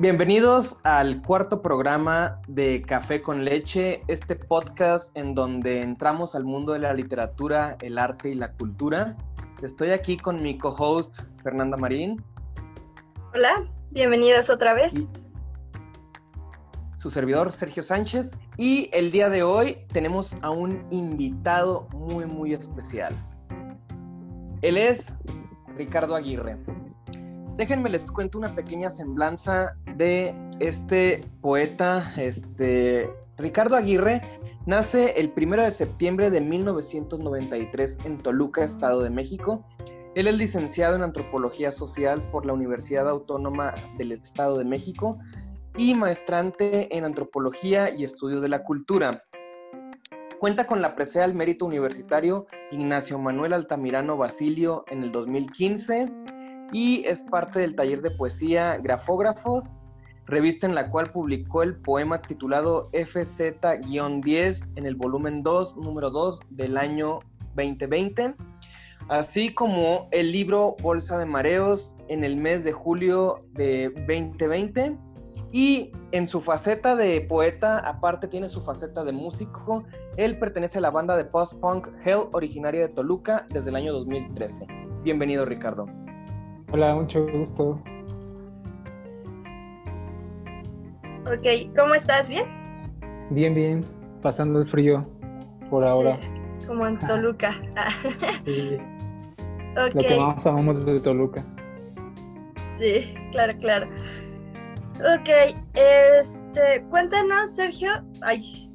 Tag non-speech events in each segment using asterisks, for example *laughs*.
Bienvenidos al cuarto programa de Café con Leche, este podcast en donde entramos al mundo de la literatura, el arte y la cultura. Estoy aquí con mi co-host Fernanda Marín. Hola, bienvenidos otra vez. su servidor Sergio Sánchez y el día de hoy tenemos a un invitado muy muy especial. Él es Ricardo Aguirre. Déjenme les cuento una pequeña semblanza de este poeta, este Ricardo Aguirre nace el 1 de septiembre de 1993 en Toluca, Estado de México. Él es licenciado en Antropología Social por la Universidad Autónoma del Estado de México y maestrante en Antropología y Estudios de la Cultura. Cuenta con la presea al mérito universitario Ignacio Manuel Altamirano Basilio en el 2015 y es parte del taller de poesía Grafógrafos, revista en la cual publicó el poema titulado FZ-10 en el volumen 2, número 2 del año 2020, así como el libro Bolsa de Mareos en el mes de julio de 2020. Y en su faceta de poeta, aparte tiene su faceta de músico. Él pertenece a la banda de post-punk Hell, originaria de Toluca, desde el año 2013. Bienvenido, Ricardo. Hola, mucho gusto. Ok, ¿cómo estás? ¿Bien? Bien, bien. Pasando el frío por ahora. Sí, como en Toluca. Sí, ok. Lo que más amamos de Toluca. Sí, claro, claro. Ok, este, cuéntanos, Sergio. Ay,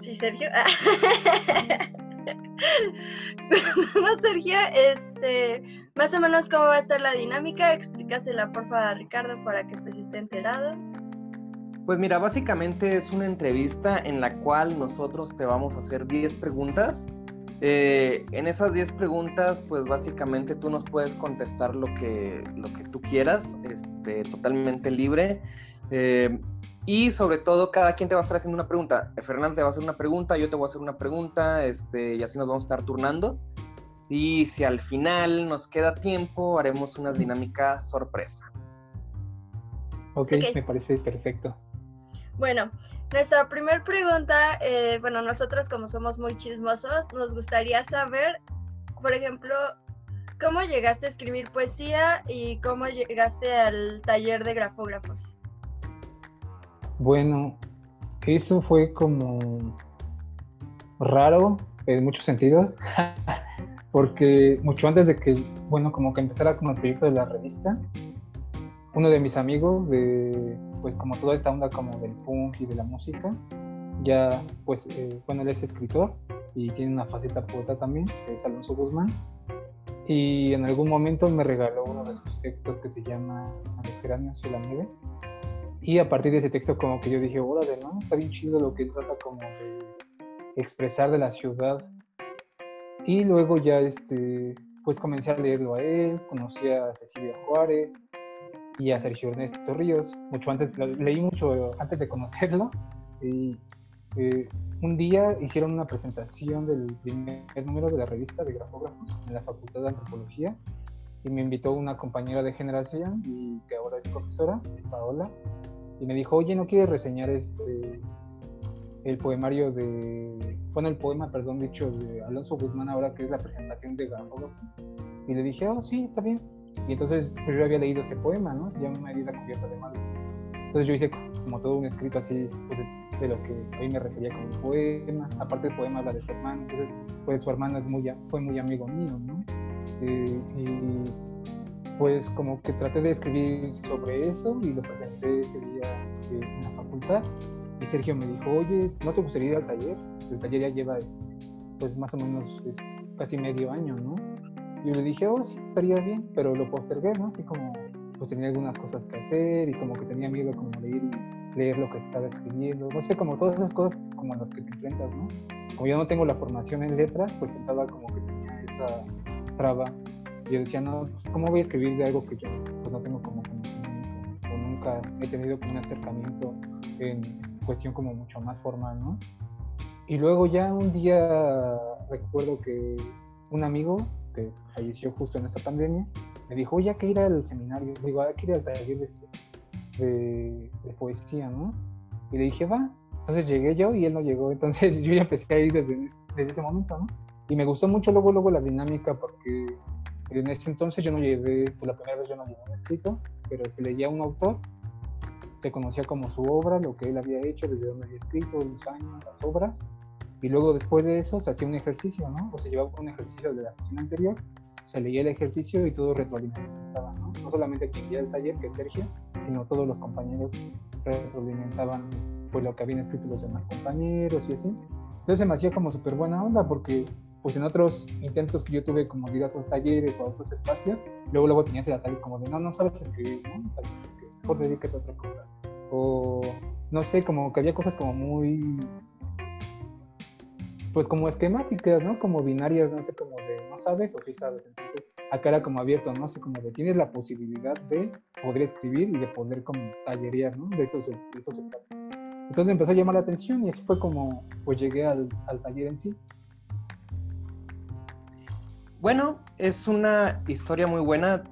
sí, Sergio. *laughs* cuéntanos, Sergio, este, más o menos cómo va a estar la dinámica. Explícasela, porfa, a Ricardo para que pues esté enterado. Pues mira, básicamente es una entrevista en la cual nosotros te vamos a hacer 10 preguntas. Eh, en esas 10 preguntas, pues básicamente tú nos puedes contestar lo que, lo que tú quieras, este, totalmente libre. Eh, y sobre todo, cada quien te va a estar haciendo una pregunta. Fernando te va a hacer una pregunta, yo te voy a hacer una pregunta, este, y así nos vamos a estar turnando. Y si al final nos queda tiempo, haremos una dinámica sorpresa. Ok, Ok. me parece perfecto. Bueno, nuestra primera pregunta, eh, bueno, nosotros como somos muy chismosos, nos gustaría saber, por ejemplo, cómo llegaste a escribir poesía y cómo llegaste al taller de grafógrafos. Bueno, eso fue como raro en muchos sentidos, *laughs* porque mucho antes de que, bueno, como que empezara como el proyecto de la revista, uno de mis amigos de, pues como toda esta onda como del punk y de la música, ya, pues, eh, bueno, él es escritor y tiene una faceta poeta también, que es Alonso Guzmán, y en algún momento me regaló uno de sus textos que se llama A los geranios y la nieve, y a partir de ese texto como que yo dije, órale, ¿no? Está bien chido lo que trata como de expresar de la ciudad. Y luego ya, este, pues comencé a leerlo a él, conocí a Cecilia Juárez y a Sergio Ernesto Ríos, mucho antes, leí mucho antes de conocerlo. *laughs* Y eh, un día hicieron una presentación del primer número de la revista de grafógrafos en la Facultad de Antropología y me invitó una compañera de generación y que ahora es profesora, Paola, y me dijo, oye, ¿no quieres reseñar este el poemario de, bueno, el poema, perdón, dicho de Alonso Guzmán ahora que es la presentación de Grafógrafos? Y le dije, oh, sí, está bien. Y entonces pues, yo había leído ese poema, ¿no? Se llama Una herida cubierta de madre. Entonces yo hice como todo un escrito así, pues de lo que hoy me refería como poema. Aparte el poema habla de su hermano, entonces pues su hermano es muy, fue muy amigo mío, ¿no? Eh, y pues como que traté de escribir sobre eso y lo presenté ese día eh, en la facultad. Y Sergio me dijo, oye, ¿no te gustaría ir al taller? El taller ya lleva este, pues más o menos eh, casi medio año, ¿no? Y yo le dije, oh, sí, estaría bien, pero lo postergué, ¿no? Así como, pues tenía algunas cosas que hacer y como que tenía miedo como de ir y leer lo que estaba escribiendo, no sé, como todas esas cosas como las que te enfrentas, ¿no? Como yo no tengo la formación en letras, pues pensaba como que tenía esa traba. Y yo decía, no, pues ¿cómo voy a escribir de algo que yo pues, no tengo como conocimiento? O nunca he tenido como un acercamiento en cuestión como mucho más formal, ¿no? Y luego ya un día recuerdo que un amigo que falleció justo en esta pandemia me dijo, oye, hay que ir al seminario, digo, hay que ir al taller de este. de, poesía, ¿no? Y le dije, va. Entonces llegué yo y él no llegó. Entonces *laughs* yo ya empecé a ir desde, desde ese momento, ¿no? Y me gustó mucho luego, luego la dinámica porque en ese entonces yo no llevé, pues la primera vez yo no llevé un escrito, pero se leía un autor, se conocía como su obra, lo que él había hecho, desde dónde había escrito, los años, las obras, y luego después de eso se hacía un ejercicio, ¿no? O se llevaba un ejercicio de la sesión anterior, se leía el ejercicio y todo retroalimentaba, ¿no? No solamente quien guía el taller, que es Sergio, sino todos los compañeros retroalimentaban pues lo que habían escrito los demás compañeros y así. Entonces se me hacía como súper buena onda porque pues en otros intentos que yo tuve como ir a otros talleres o a otros espacios, luego luego tenía ese detalle como de no, no sabes escribir, ¿no? O sea, mejor dedícate a otra cosa. O no sé, como que había cosas como muy pues como esquemáticas, ¿no? Como binarias, no sé, como de no sabes o sí sabes. Entonces, acá era como abierto, ¿no? sé, como de tienes la posibilidad de poder escribir y de poder como tallerear, ¿no? De eso, de eso se trata. Entonces empezó a llamar la atención y así fue como pues llegué al, al taller en sí. Bueno, es una historia muy buena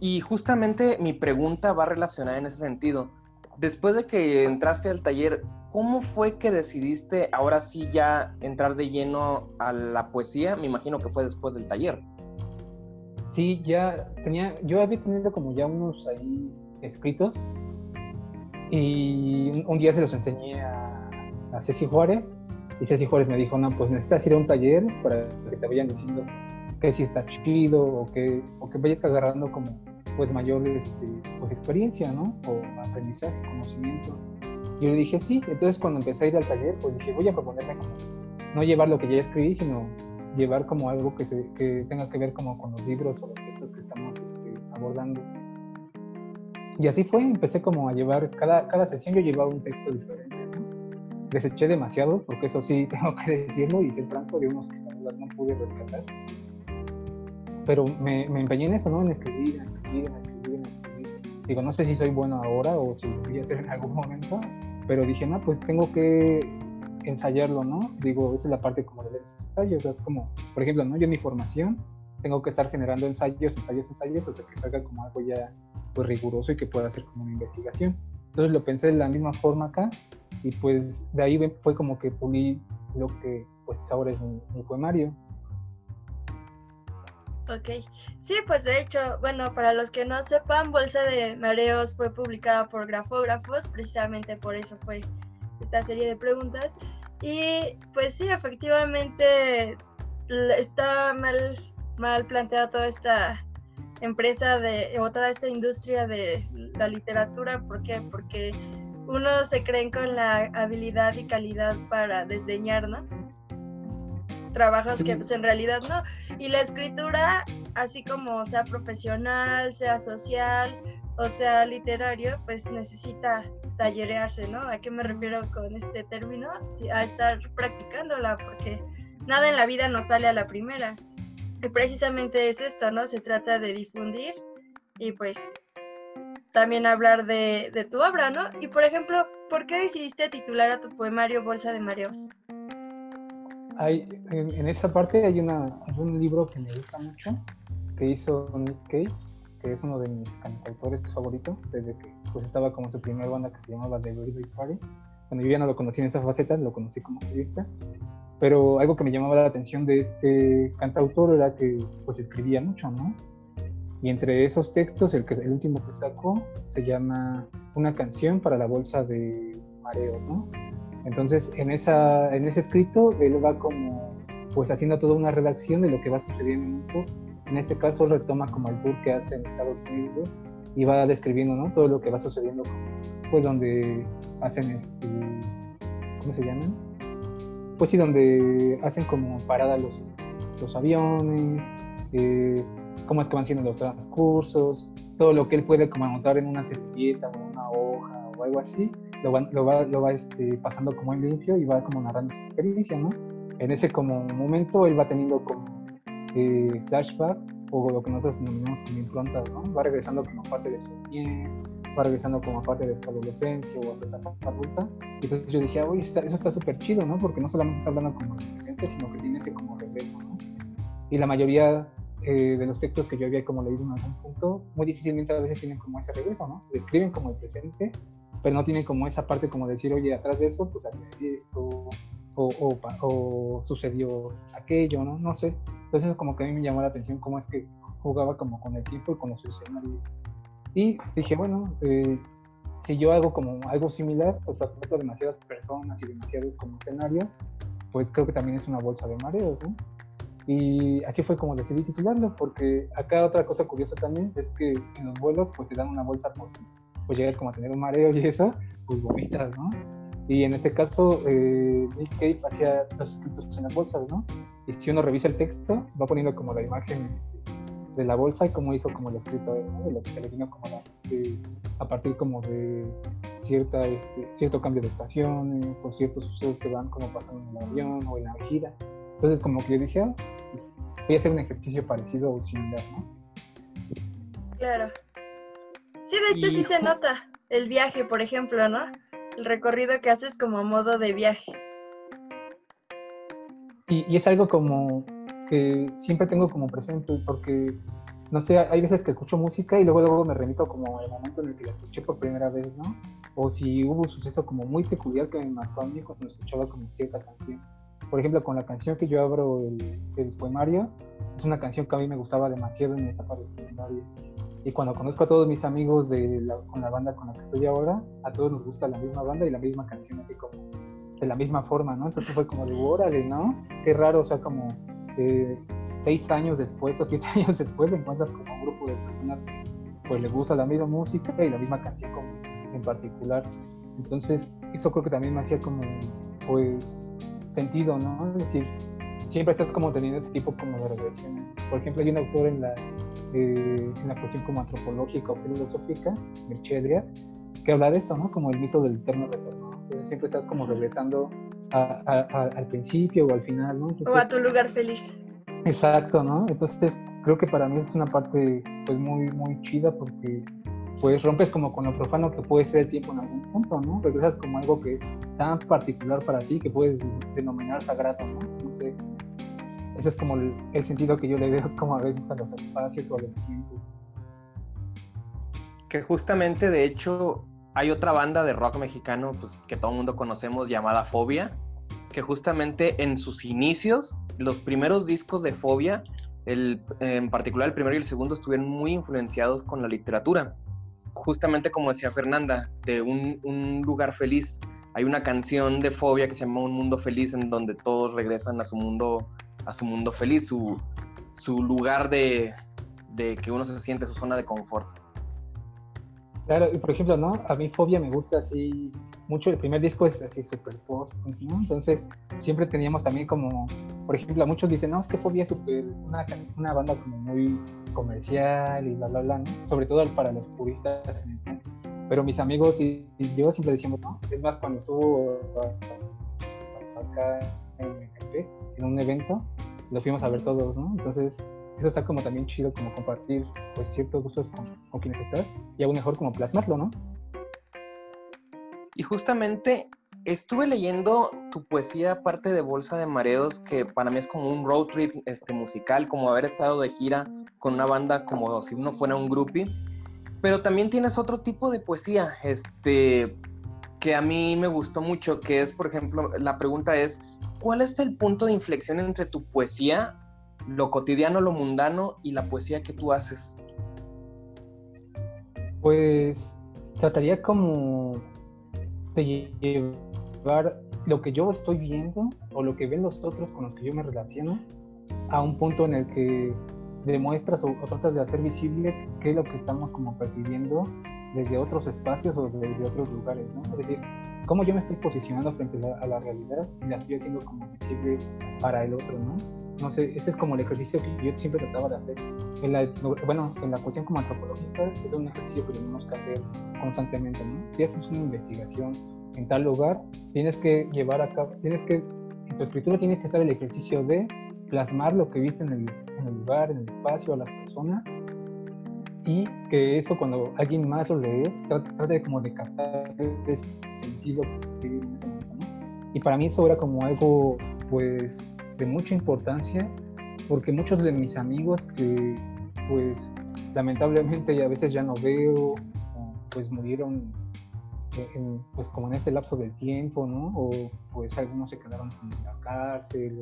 y justamente mi pregunta va relacionada en ese sentido. Después de que entraste al taller, ¿cómo fue que decidiste ahora sí ya entrar de lleno a la poesía? Me imagino que fue después del taller. Sí, ya tenía, yo había tenido como ya unos ahí escritos y un, día se los enseñé a, a Ceci Juárez y Ceci Juárez me dijo, no, pues necesitas ir a un taller para que te vayan diciendo que si está chido o que, o que vayas agarrando como pues mayor este, pues, experiencia, ¿no? O aprendizaje, conocimiento. Yo le dije sí, entonces cuando empecé a ir al taller, pues dije voy a proponerme como no llevar lo que ya escribí, sino llevar como algo que, se, que tenga que ver como con los libros o los textos que estamos este, abordando. Y así fue, empecé como a llevar, cada, cada sesión yo llevaba un texto diferente. ¿no? Deseché demasiados, porque eso sí *laughs* tengo que decirlo y ser franco, de unos que no pude rescatar pero me, me, empeñé en eso, ¿no? En escribir, escribir, escribir, escribir. Digo, no sé si soy bueno ahora o si lo voy a hacer en algún momento, pero dije, no, pues tengo que ensayarlo, ¿no? Digo, esa es la parte como del ensayo, o sea, como, por ejemplo, ¿no? Yo en mi formación tengo que estar generando ensayos, ensayos, ensayos, hasta que salga como algo ya pues riguroso y que pueda hacer como una investigación. Entonces lo pensé de la misma forma acá y pues de ahí fue como que pulí lo que pues ahora es mi, mi poemario. Ok, sí, pues de hecho, bueno, para los que no sepan, Bolsa de Mareos fue publicada por Grafógrafos, precisamente por eso fue esta serie de preguntas. Y pues sí, efectivamente está mal, mal planteada toda esta empresa de, o toda esta industria de la literatura. ¿Por qué? Porque uno se creen con la habilidad y calidad para desdeñar, ¿no? Trabajos que pues, en realidad no. Y la escritura, así como sea profesional, sea social o sea literario, pues necesita tallerearse, ¿no? ¿A qué me refiero con este término? a estar practicándola, porque nada en la vida nos sale a la primera. Y precisamente es esto, ¿no? Se trata de difundir y pues también hablar de, de tu obra, ¿no? Y por ejemplo, ¿por qué decidiste titular a tu poemario Bolsa de Mareos? En, esa parte hay, una, un libro que me gusta mucho, que hizo Nick Cave, que es uno de mis cantautores favoritos, desde que pues, estaba como su primera banda que se llamaba The Birthday Party. Cuando yo ya no lo conocí en esa faceta, lo conocí como solista. Pero algo que me llamaba la atención de este cantautor era que pues escribía mucho, ¿no? Y entre esos textos, el, que, el último que sacó se llama Una canción para la bolsa de mareos, ¿no? Entonces, en, esa, en ese escrito, él va como, pues haciendo toda una redacción de lo que va sucediendo en. En este caso, retoma como el tour que hace en Estados Unidos y va describiendo, ¿no? Todo lo que va sucediendo, pues donde hacen, este, ¿cómo se llaman? Pues sí, donde hacen como parada los, los aviones, eh, cómo es que van siendo los transcursos, todo lo que él puede como anotar en una servilleta o en una hoja o algo así, lo va, lo va, lo va este, pasando como en limpio y va como narrando su experiencia, ¿no? En ese como momento él va teniendo como eh, flashback o lo que nosotros denominamos como impronta, ¿no? Va regresando como parte de su niñez, va regresando como parte de su adolescencia o hasta esa adulta. Y entonces yo decía, oye, eso está súper chido, ¿no? Porque no solamente está hablando como presente, sino que tiene ese como regreso, ¿no? Y la mayoría eh, de los textos que yo había como leído en algún punto, muy difícilmente a veces tienen como ese regreso, ¿no? Describen como el presente, pero no tienen como esa parte como decir, oye, atrás de eso, pues había esto, o, o, o, sucedió aquello, ¿no? No sé. Entonces como que a mí me llamó la atención cómo es que jugaba como con el tiempo y con los escenarios. Y dije, bueno, eh, si yo hago como algo similar, pues aporto demasiadas personas y demasiados como escenarios, pues creo que también es una bolsa de mareos, ¿no? Y así fue como decidí titularlo, porque acá otra cosa curiosa también es que en los vuelos pues te dan una bolsa por si pues llegas como a tener un mareo y eso, pues vomitas, ¿no? Y en este caso, eh, Nick Cave hacía los escritos en las bolsas, ¿no? Y si uno revisa el texto, va poniendo como la imagen de la bolsa y cómo hizo como el escrito, ¿no? De lo que se le vino como la, a partir como de cierta, este, cierto cambio de estaciones o ciertos sucesos que van como pasando en el avión o en la gira. Entonces como que yo dije, ah, pues, voy a hacer un ejercicio parecido o similar, ¿no? Claro. Sí, de hecho sí se nota el viaje, por ejemplo, ¿no? El recorrido que haces como modo de viaje. Y, y es algo como que siempre tengo como presente porque no sé, hay veces que escucho música y luego, luego me remito como al momento en el que la escuché por primera vez, ¿no? O si hubo un suceso como muy peculiar que me marcó a mí cuando escuchaba como cierta canción. Por ejemplo, con la canción que yo abro el, el poemario, es una canción que a mí me gustaba demasiado en mi etapa de secundaria. Y cuando conozco a todos mis amigos de la, con la banda con la que estoy ahora, a todos nos gusta la misma banda y la misma canción, así como de la misma forma, ¿no? Entonces fue como de, órale, ¿no? Qué raro, o sea, como eh, seis años después o siete *laughs* años después encuentras como un grupo de personas pues les gusta la misma música y la misma canción como, en particular. Entonces, eso creo que también me hacía como, pues, sentido, ¿no? Es decir, siempre estás como teniendo ese tipo como de regresiones. Por ejemplo, hay un autor en la, eh, en la cuestión como antropológica o filosófica, Mircea que habla de esto, ¿no? Como el mito del eterno retorno. Entonces siempre estás como regresando a, a, a, al principio o al final, ¿no? Entonces, o a tu lugar feliz. Exacto, ¿no? Entonces creo que para mí es una parte pues muy, muy chida porque pues rompes como con lo profano que puede ser el tiempo en algún punto, ¿no? Regresas como algo que es tan particular para ti que puedes denominar sagrado, ¿no? Entonces, ese es como el, sentido que yo le veo como a veces a los espacios o a los tiempos. Que justamente, de hecho, hay otra banda de rock mexicano pues, que todo el mundo conocemos llamada Fobia, que justamente en sus inicios, los primeros discos de Fobia, el, en particular el primero y el segundo, estuvieron muy influenciados con la literatura. Justamente como decía Fernanda, de un, un lugar feliz. Hay una canción de Fobia que se llama Un Mundo Feliz, en donde todos regresan a su mundo, a su mundo feliz, su, su lugar de, de que uno se siente su zona de confort. Claro, y por ejemplo, ¿no? A mí Fobia me gusta así mucho. El primer disco es así súper post, ¿no? Entonces, siempre teníamos también como, por ejemplo, muchos dicen, no, es que Fobia es súper una, una banda como muy comercial y bla, bla, bla, ¿no? Sobre todo para los puristas. Pero mis amigos y, yo siempre decíamos, no, es más, cuando estuvo acá en, en un evento, lo fuimos a ver todos, ¿no? Entonces, eso está como también chido como compartir pues ciertos gustos con, con quienes estás y aún mejor como plasmarlo, ¿no? Y justamente estuve leyendo tu poesía aparte de Bolsa de Mareos, que para mí es como un road trip este, musical, como haber estado de gira con una banda como si uno fuera un groupie. Pero también tienes otro tipo de poesía, este, que a mí me gustó mucho, que es, por ejemplo, la pregunta es, ¿cuál es el punto de inflexión entre tu poesía lo cotidiano, lo mundano y la poesía que tú haces? Pues trataría como de llevar lo que yo estoy viendo o lo que ven los otros con los que yo me relaciono a un punto en el que demuestras o, o tratas de hacer visible qué es lo que estamos como percibiendo desde otros espacios o desde otros lugares, ¿no? Es decir, cómo yo me estoy posicionando frente a la, a la realidad y la estoy haciendo como visible para el otro, ¿no? no sé, ese es como el ejercicio que yo siempre trataba de hacer. En la, bueno, en la cuestión como antropológica es un ejercicio que tenemos que hacer constantemente, ¿no? Si haces una investigación en tal lugar, tienes que llevar a cabo, tienes que, en tu escritura tienes que hacer el ejercicio de plasmar lo que viste en el, en el lugar, en el espacio, a la persona, y que eso cuando alguien más lo lee, trate, trate como de captar sentido vive en ese momento, ¿no? Y para mí eso era como algo, pues, de mucha importancia porque muchos de mis amigos que pues lamentablemente a veces ya no veo, pues murieron en, pues como en este lapso del tiempo, ¿no? O pues algunos se quedaron en la cárcel,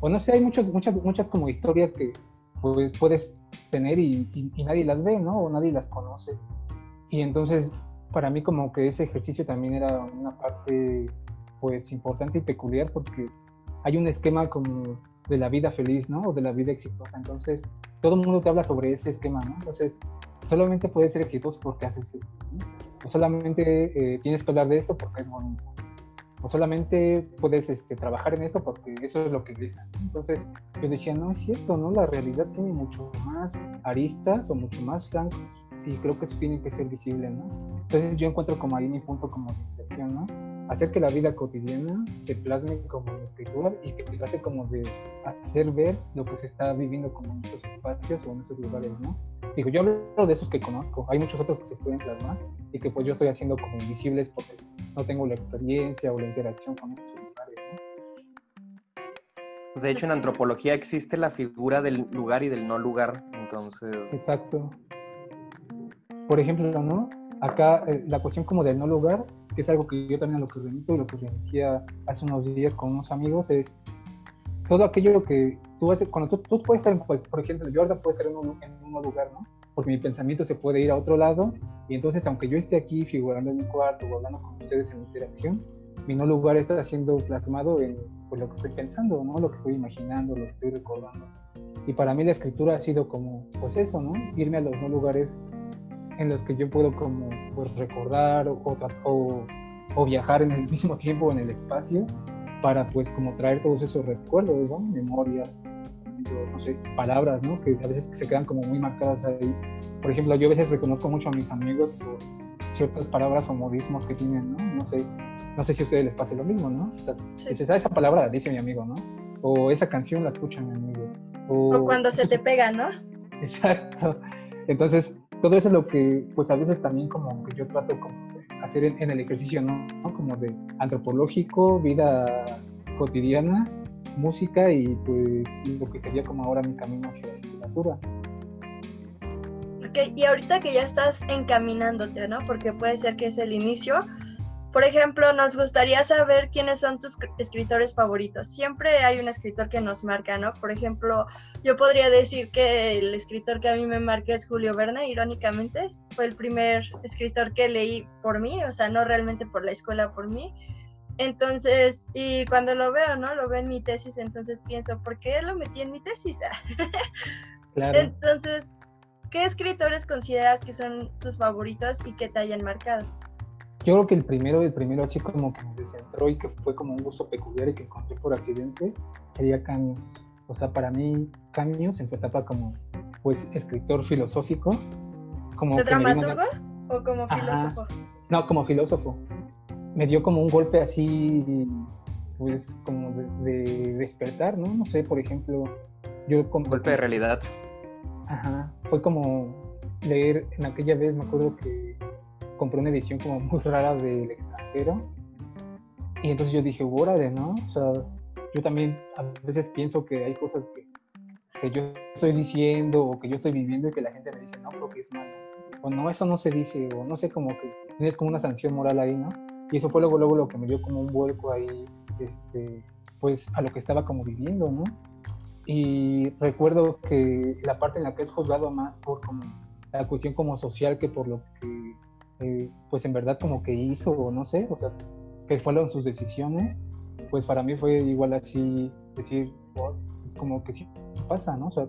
o, no sé, hay muchas, muchas, muchas como historias que pues puedes tener y, y, nadie las ve, ¿no? O nadie las conoce. Y entonces, para mí como que ese ejercicio también era una parte pues importante y peculiar porque hay un esquema como de la vida feliz, ¿no? O de la vida exitosa. Entonces, todo el mundo te habla sobre ese esquema, ¿no? Entonces, solamente puedes ser exitoso porque haces esto, ¿no? O solamente eh, tienes que hablar de esto porque es bonito. O solamente puedes este, trabajar en esto porque eso es lo que deja. Entonces, yo decía, no es cierto, ¿no? La realidad tiene mucho más aristas o mucho más flancos y creo que eso tiene que ser visible, ¿no? Entonces, yo encuentro como ahí mi punto como de ¿no? hacer que la vida cotidiana se plasme como en escritura y que trate como de hacer ver lo que se está viviendo como en esos espacios o en esos lugares, ¿no? Digo, yo hablo de esos que conozco, hay muchos otros que se pueden plasmar y que pues yo estoy haciendo como invisibles porque no tengo la experiencia o la interacción con esos lugares, ¿no? De hecho, en antropología existe la figura del lugar y del no lugar, entonces... Exacto. Por ejemplo, ¿no? Acá eh, la cuestión como del no lugar que es algo que yo también lo que remito y lo que remitía hace unos días con unos amigos, es todo aquello que tú haces, cuando tú, puedes estar, en, por ejemplo, yo ahora puedo estar en un, en un lugar, ¿no? Porque mi pensamiento se puede ir a otro lado y entonces aunque yo esté aquí figurando en mi cuarto o hablando con ustedes en interacción, mi no lugar está siendo plasmado en pues, lo que estoy pensando, ¿no? Lo que estoy imaginando, lo que estoy recordando. Y para mí la escritura ha sido como, pues eso, ¿no? Irme a los no lugares en los que yo puedo como pues, recordar o, o, o, viajar en el *laughs* mismo tiempo en el espacio para pues como traer todos esos recuerdos, ¿no? memorias, no sé, palabras, ¿no? que a veces se quedan como muy marcadas ahí. Por ejemplo, yo a veces reconozco mucho a mis amigos por ciertas palabras o modismos que tienen, ¿no? No sé, no sé si a ustedes les pase lo mismo, ¿no? O sea, ah, esa palabra, dice mi amigo, ¿no? O esa canción la escucha mi amigo. O, o cuando se te *laughs* pega, ¿no? Exacto. Entonces, todo eso es lo que, pues a veces también como que yo trato como de hacer en, el ejercicio, ¿no? Como de antropológico, vida cotidiana, música y pues lo que sería como ahora mi camino hacia la literatura. Ok, y ahorita que ya estás encaminándote, ¿no? Porque puede ser que es el inicio, por ejemplo, nos gustaría saber quiénes son tus escritores favoritos. Siempre hay un escritor que nos marca, ¿no? Por ejemplo, yo podría decir que el escritor que a mí me marca es Julio Verne, irónicamente. Fue el primer escritor que leí por mí, o sea, no realmente por la escuela, por mí. Entonces, y cuando lo veo, ¿no? Lo veo en mi tesis, entonces pienso, ¿por qué lo metí en mi tesis? *laughs* claro. Entonces, ¿qué escritores consideras que son tus favoritos y que te hayan marcado? Yo creo que el primero, el primero así como que me descentró y que fue como un gusto peculiar y que encontré por accidente, sería Camus. O sea, para mí, Camus en su etapa como, pues, escritor filosófico, como... ¿De dramaturgo o como filósofo? No, como filósofo. Me dio como un golpe así, pues, como de, despertar, ¿no? No sé, por ejemplo, yo... Como, golpe de realidad. Ajá. Fue como leer, en aquella vez me acuerdo que compré una edición como muy rara del extranjero. Y entonces yo dije, órale, ¿no? O sea, yo también a veces pienso que hay cosas que, que yo estoy diciendo o que yo estoy viviendo y que la gente me dice, no, creo que es malo. O no, eso no se dice, o no sé, como que tienes como una sanción moral ahí, ¿no? Y eso fue luego, luego lo que me dio como un vuelco ahí, este, pues a lo que estaba como viviendo, ¿no? Y recuerdo que la parte en la que es juzgado más por como la cuestión como social que por lo que eh, pues en verdad como que hizo, no sé, o sea, que fueron sus decisiones, pues para mí fue igual así decir, es como que sí pasa, ¿no? O sea,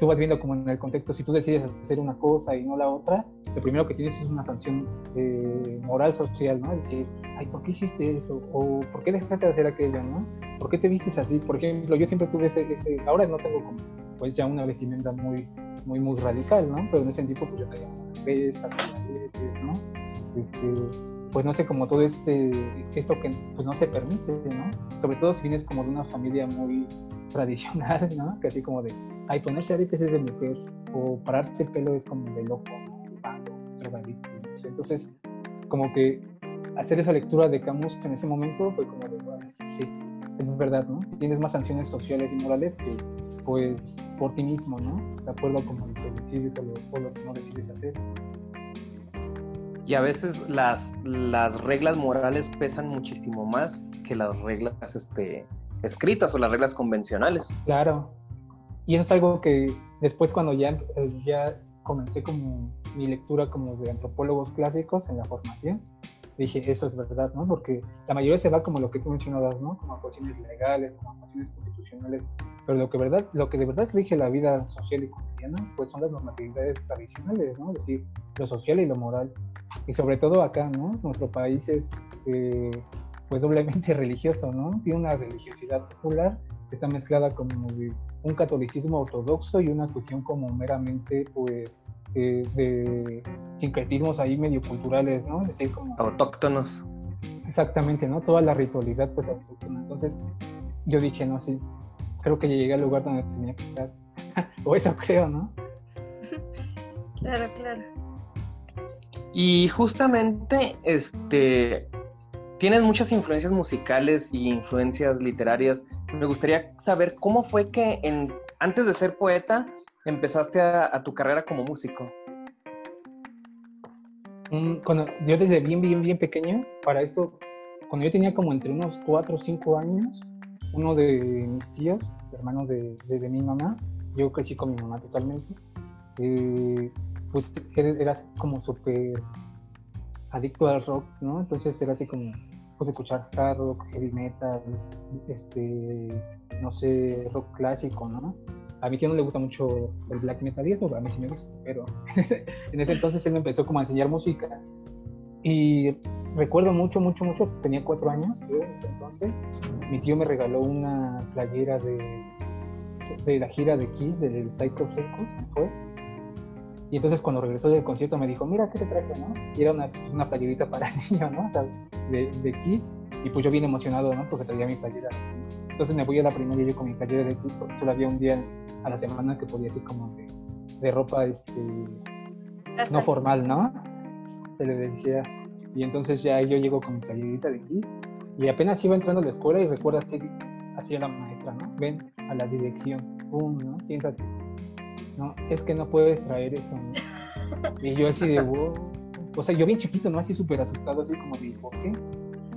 tú vas viendo como en el contexto, si tú decides hacer una cosa y no la otra, lo primero que tienes es una sanción eh, moral, social, ¿no? Es decir, ay, ¿por qué hiciste eso? O ¿por qué dejaste de hacer aquello, ¿no? ¿Por qué te vistes así? Por ejemplo, yo siempre tuve ese, ese ahora no tengo como, pues ya una vestimenta muy, muy, muy radical, ¿no? Pero en ese tiempo pues yo una vesta, ¿no? Este, pues no sé, como todo este, esto que pues no se permite, ¿no? Sobre todo si vienes como de una familia muy tradicional, ¿no? Que así como de, ay, ponerse aretes es de mujer, o pararte el pelo es como de loco, ¿no? Entonces, como que hacer esa lectura de Camus en ese momento fue como de, bueno, sí, es verdad, ¿no? Tienes más sanciones sociales y morales que pues por ti mismo, ¿no? De acuerdo a como lo que decides o lo, o lo que no decides hacer. Y a veces las, las reglas morales pesan muchísimo más que las reglas este, escritas o las reglas convencionales. Claro. Y eso es algo que después cuando ya, eh, ya comencé como mi lectura como de antropólogos clásicos en la formación, dije, eso es verdad, ¿no? Porque la mayoría se va como lo que tú mencionabas, ¿no? Como a cuestiones legales, como a cuestiones constitucionales, pero lo que, verdad, lo que de verdad rige la vida social y cotidiana, pues son las normatividades tradicionales, ¿no? Es decir, lo social y lo moral. Y sobre todo acá, ¿no? Nuestro país es, eh, pues, doblemente *laughs* religioso, ¿no? Tiene una religiosidad popular que está mezclada como de un catolicismo ortodoxo y una cuestión como meramente, pues, eh, de sincretismos ahí medio culturales, ¿no? Es decir, como... Autóctonos. Exactamente, ¿no? Toda la ritualidad, pues, autóctona. Entonces, yo dije, no, sí, creo que llegué al lugar donde tenía que estar. *laughs* o eso creo, ¿no? *laughs* claro, claro. Y justamente, este, tienes muchas influencias musicales y influencias literarias. Me gustaría saber cómo fue que en, antes de ser poeta empezaste a, tu carrera como músico. Mm, Cuando yo desde bien, bien, bien pequeño, para eso, cuando yo tenía como entre unos 4 o 5 años, uno de mis tíos, hermanos de, de, de mi mamá, yo crecí con mi mamá totalmente, eh, pues era, era como súper adicto al rock, ¿no? Entonces era así como, pues escuchar hard rock, heavy metal, este, no sé, rock clásico, ¿no? A mi tío no le gusta mucho el black metal y eso, a mí sí me gusta, pero *laughs* en ese entonces él me empezó como a enseñar música y recuerdo mucho, mucho, mucho, tenía cuatro años, yo en ese entonces, mi tío me regaló una playera de, de la gira de Kiss, del Psycho Circus, fue. Y entonces cuando regresó del concierto me dijo, mira, ¿qué te traje, no? Y era una, una playerita para *laughs* niño, ¿no? O sea, de, de Kiss. Y pues yo bien emocionado, ¿no? Porque traía mi playera. Entonces me voy a la primaria yo con mi playera de Kiss porque solo había un día a la semana que podía ir como de, de ropa, este, no formal, ¿no? Se le decía. Y entonces ya yo llego con mi playerita de Kiss y apenas iba entrando a la escuela y recuerdo así, así a la maestra, ¿no? Ven a la dirección, pum, ¿no? Siéntate. No, es que no puedes traer eso, ¿no? *laughs* Y yo así de, wow. O sea, yo bien chiquito, ¿no? Así súper asustado, así como de, ¿por qué?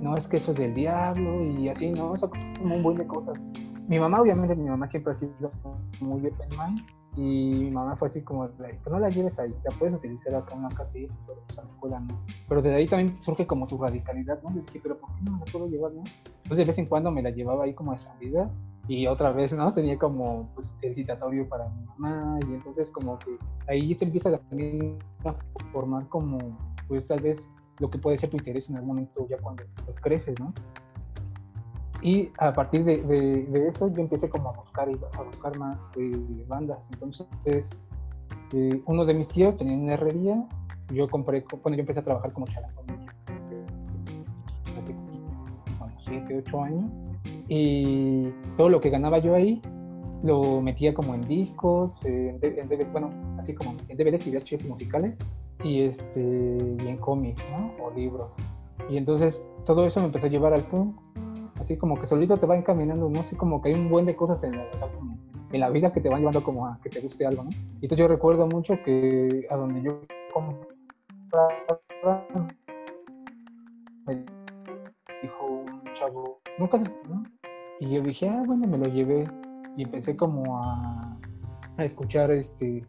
No, es que eso es del diablo y así, ¿no? Eso como un buen de cosas. Mi mamá, obviamente, mi mamá siempre ha sido muy de mind y mi mamá fue así como, pues no la lleves ahí, la puedes utilizar acá en una casita, pero pues a la escuela no. Pero desde ahí también surge como su radicalidad, ¿no? Le dije, pero ¿por qué no la puedo llevar, no? Entonces de vez en cuando me la llevaba ahí como a escondidas y otra vez, ¿no? Tenía como pues, el citatorio para mi mamá y entonces como que ahí te empieza también a formar como, pues tal vez lo que puede ser tu interés en algún momento ya cuando pues, creces, ¿no? Y a partir de, de, de, eso yo empecé como a buscar, a buscar más eh, bandas. Entonces, eh, uno de mis tíos tenía una herrería, yo compré, cuando yo empecé a trabajar como chalanco, hace como 7, 8 años, y todo lo que ganaba yo ahí lo metía como en discos, en, en bueno, así como en DVDs y VHS musicales, y, este, y en cómics, ¿no? O libros. Y entonces todo eso me empezó a llevar al punk así como que solito te va encaminando, ¿no? Así como que hay un buen de cosas en la, en la vida que te van llevando como a que te guste algo, ¿no? Y entonces yo recuerdo mucho que a donde yo me dijo un chavo, nunca ¿no? Y yo dije, ah, bueno, me lo llevé y empecé como a, a escuchar este,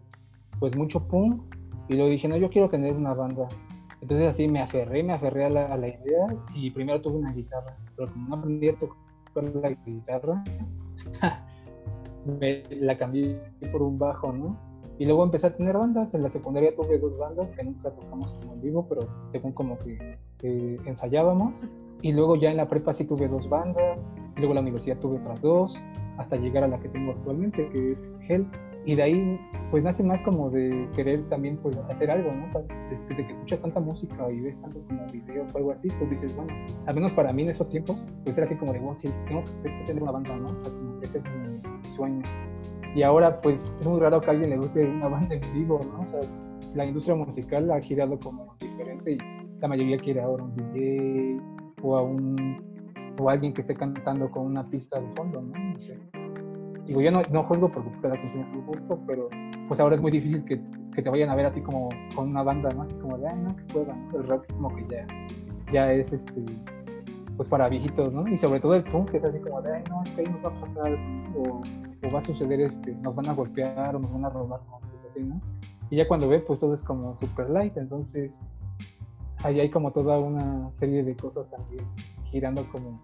pues mucho punk y luego dije, no, yo quiero tener una banda. Entonces así me aferré, me aferré a la, a la idea y primero tuve una guitarra, pero como no aprendí a tocar la guitarra, *laughs* me la cambié por un bajo, ¿no? Y luego empecé a tener bandas, en la secundaria tuve dos bandas que nunca tocamos como en vivo, pero según como que eh, ensayábamos. Y luego ya en la prepa sí tuve dos bandas, luego en la universidad tuve otras dos, hasta llegar a la que tengo actualmente, que es Hell y de ahí pues nace más como de querer también pues hacer algo, ¿no? O sea, desde que escuchas tanta música y ves tanto como videos o algo así, pues dices, bueno, al menos para mí en esos tiempos, pues era así como de, bueno, sí, tengo que tener una banda, ¿no? O sea, como que ese es mi sueño. Y ahora pues es muy raro que a alguien le guste una banda en vivo, ¿no? O sea, la industria musical ha girado como diferente y la mayoría quiere ahora un DJ o a un o alguien que esté cantando con una pista de fondo, ¿no? No sé. digo, yo no, no juzgo porque pues, cada quien tiene su gusto, pero pues ahora es muy difícil que, que, te vayan a ver a ti como con una banda, ¿no? Así como de, ay, no, que puedan. El rock como que ya, ya es este, pues para viejitos, ¿no? Y sobre todo el punk, que es así como de, ay, no, es que ahí nos va a pasar, o, o va a suceder, este, nos van a golpear o nos van a robar, así, ¿no? Y ya cuando ve, pues todo es como super light, entonces ahí hay como toda una serie de cosas también girando como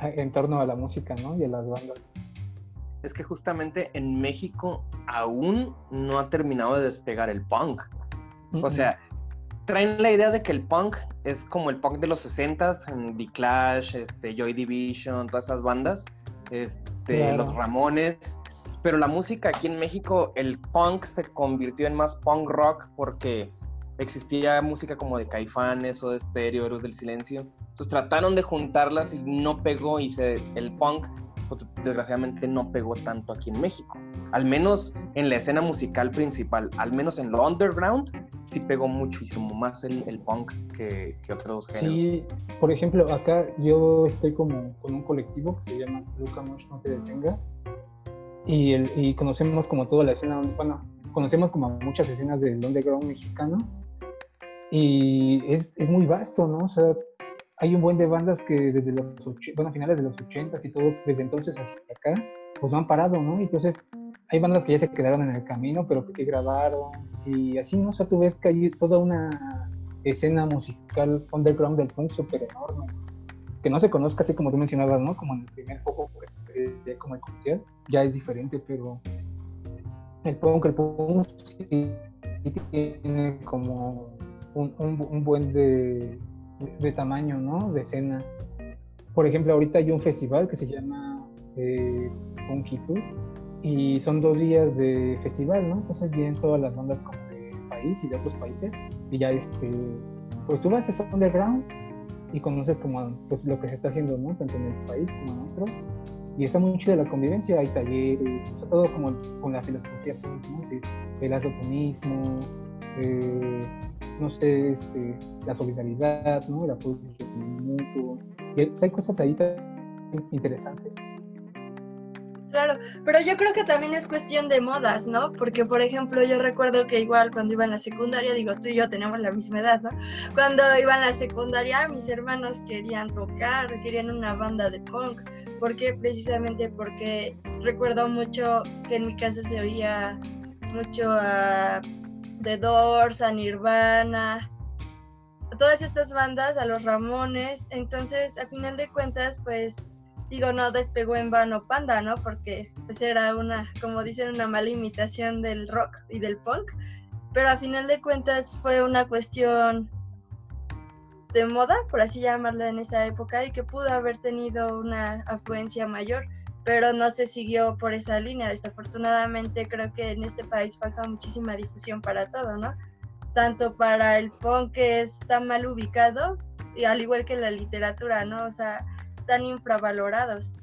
en torno a la música, ¿no? Y a las bandas. Es que justamente en México aún no ha terminado de despegar el punk. O sea, traen la idea de que el punk es como el punk de los 60s, en The Clash, este, Joy Division, todas esas bandas, este, los Ramones. Pero la música aquí en México, el punk se convirtió en más punk rock porque existía música como de Caifanes o de Stereo, Héroes del Silencio. Entonces trataron de juntarlas y no pegó y se, el punk pues, desgraciadamente no pegó tanto aquí en México. Al menos en la escena musical principal, al menos en lo underground, sí pegó muchísimo más el, el punk que, que, otros géneros. Sí, por ejemplo, acá yo estoy como con un colectivo que se llama Luca Mosh No Te Detengas y, el, y conocemos como toda la escena, bueno, conocemos como muchas escenas del underground mexicano y es, es, muy vasto, ¿no? O sea, hay un buen de bandas que desde los, bueno, finales de los 80 y todo, desde entonces hasta acá, pues no han parado, ¿no? Entonces, hay bandas que ya se quedaron en el camino, pero que sí grabaron, y así, ¿no? O sea, tú ves que hay toda una escena musical underground del punk súper enorme, que no se conozca así como tú mencionabas, ¿no? Como en el primer foco, como el comercial, ya es diferente, pero el punk, el punk sí tiene como un, un, buen de, de, tamaño, ¿no? De escena. Por ejemplo, ahorita hay un festival que se llama eh, Punkitu y son dos días de festival, ¿no? Entonces vienen todas las bandas como de país y de otros países y ya este, pues tú vas a underground y conoces como pues lo que se está haciendo, ¿no? Tanto en el país como en otros. Y está muy chida la convivencia, hay talleres, o sea, todo como con la filosofía, ¿no? Sí, el eh, no sé, este, la solidaridad, ¿no? El apoyo mutuo. Y hay cosas ahí interesantes. Claro, pero yo creo que también es cuestión de modas, ¿no? Porque, por ejemplo, yo recuerdo que igual cuando iba en la secundaria, digo, tú y yo tenemos la misma edad, ¿no? Cuando iba en la secundaria, mis hermanos querían tocar, querían una banda de punk. ¿Por qué? Precisamente porque recuerdo mucho que en mi casa se oía mucho a The Doors, a Nirvana, a todas estas bandas, a los Ramones. Entonces, a final de cuentas, pues digo, no despegó en vano Panda, ¿no? Porque pues era una, como dicen, una mala imitación del rock y del punk. Pero a final de cuentas fue una cuestión de moda, por así llamarlo en esa época, y que pudo haber tenido una afluencia mayor pero no se siguió por esa línea. Desafortunadamente creo que en este país falta muchísima difusión para todo, ¿no? Tanto para el punk que está mal ubicado, y al igual que la literatura, ¿no? O sea, están infravalorados.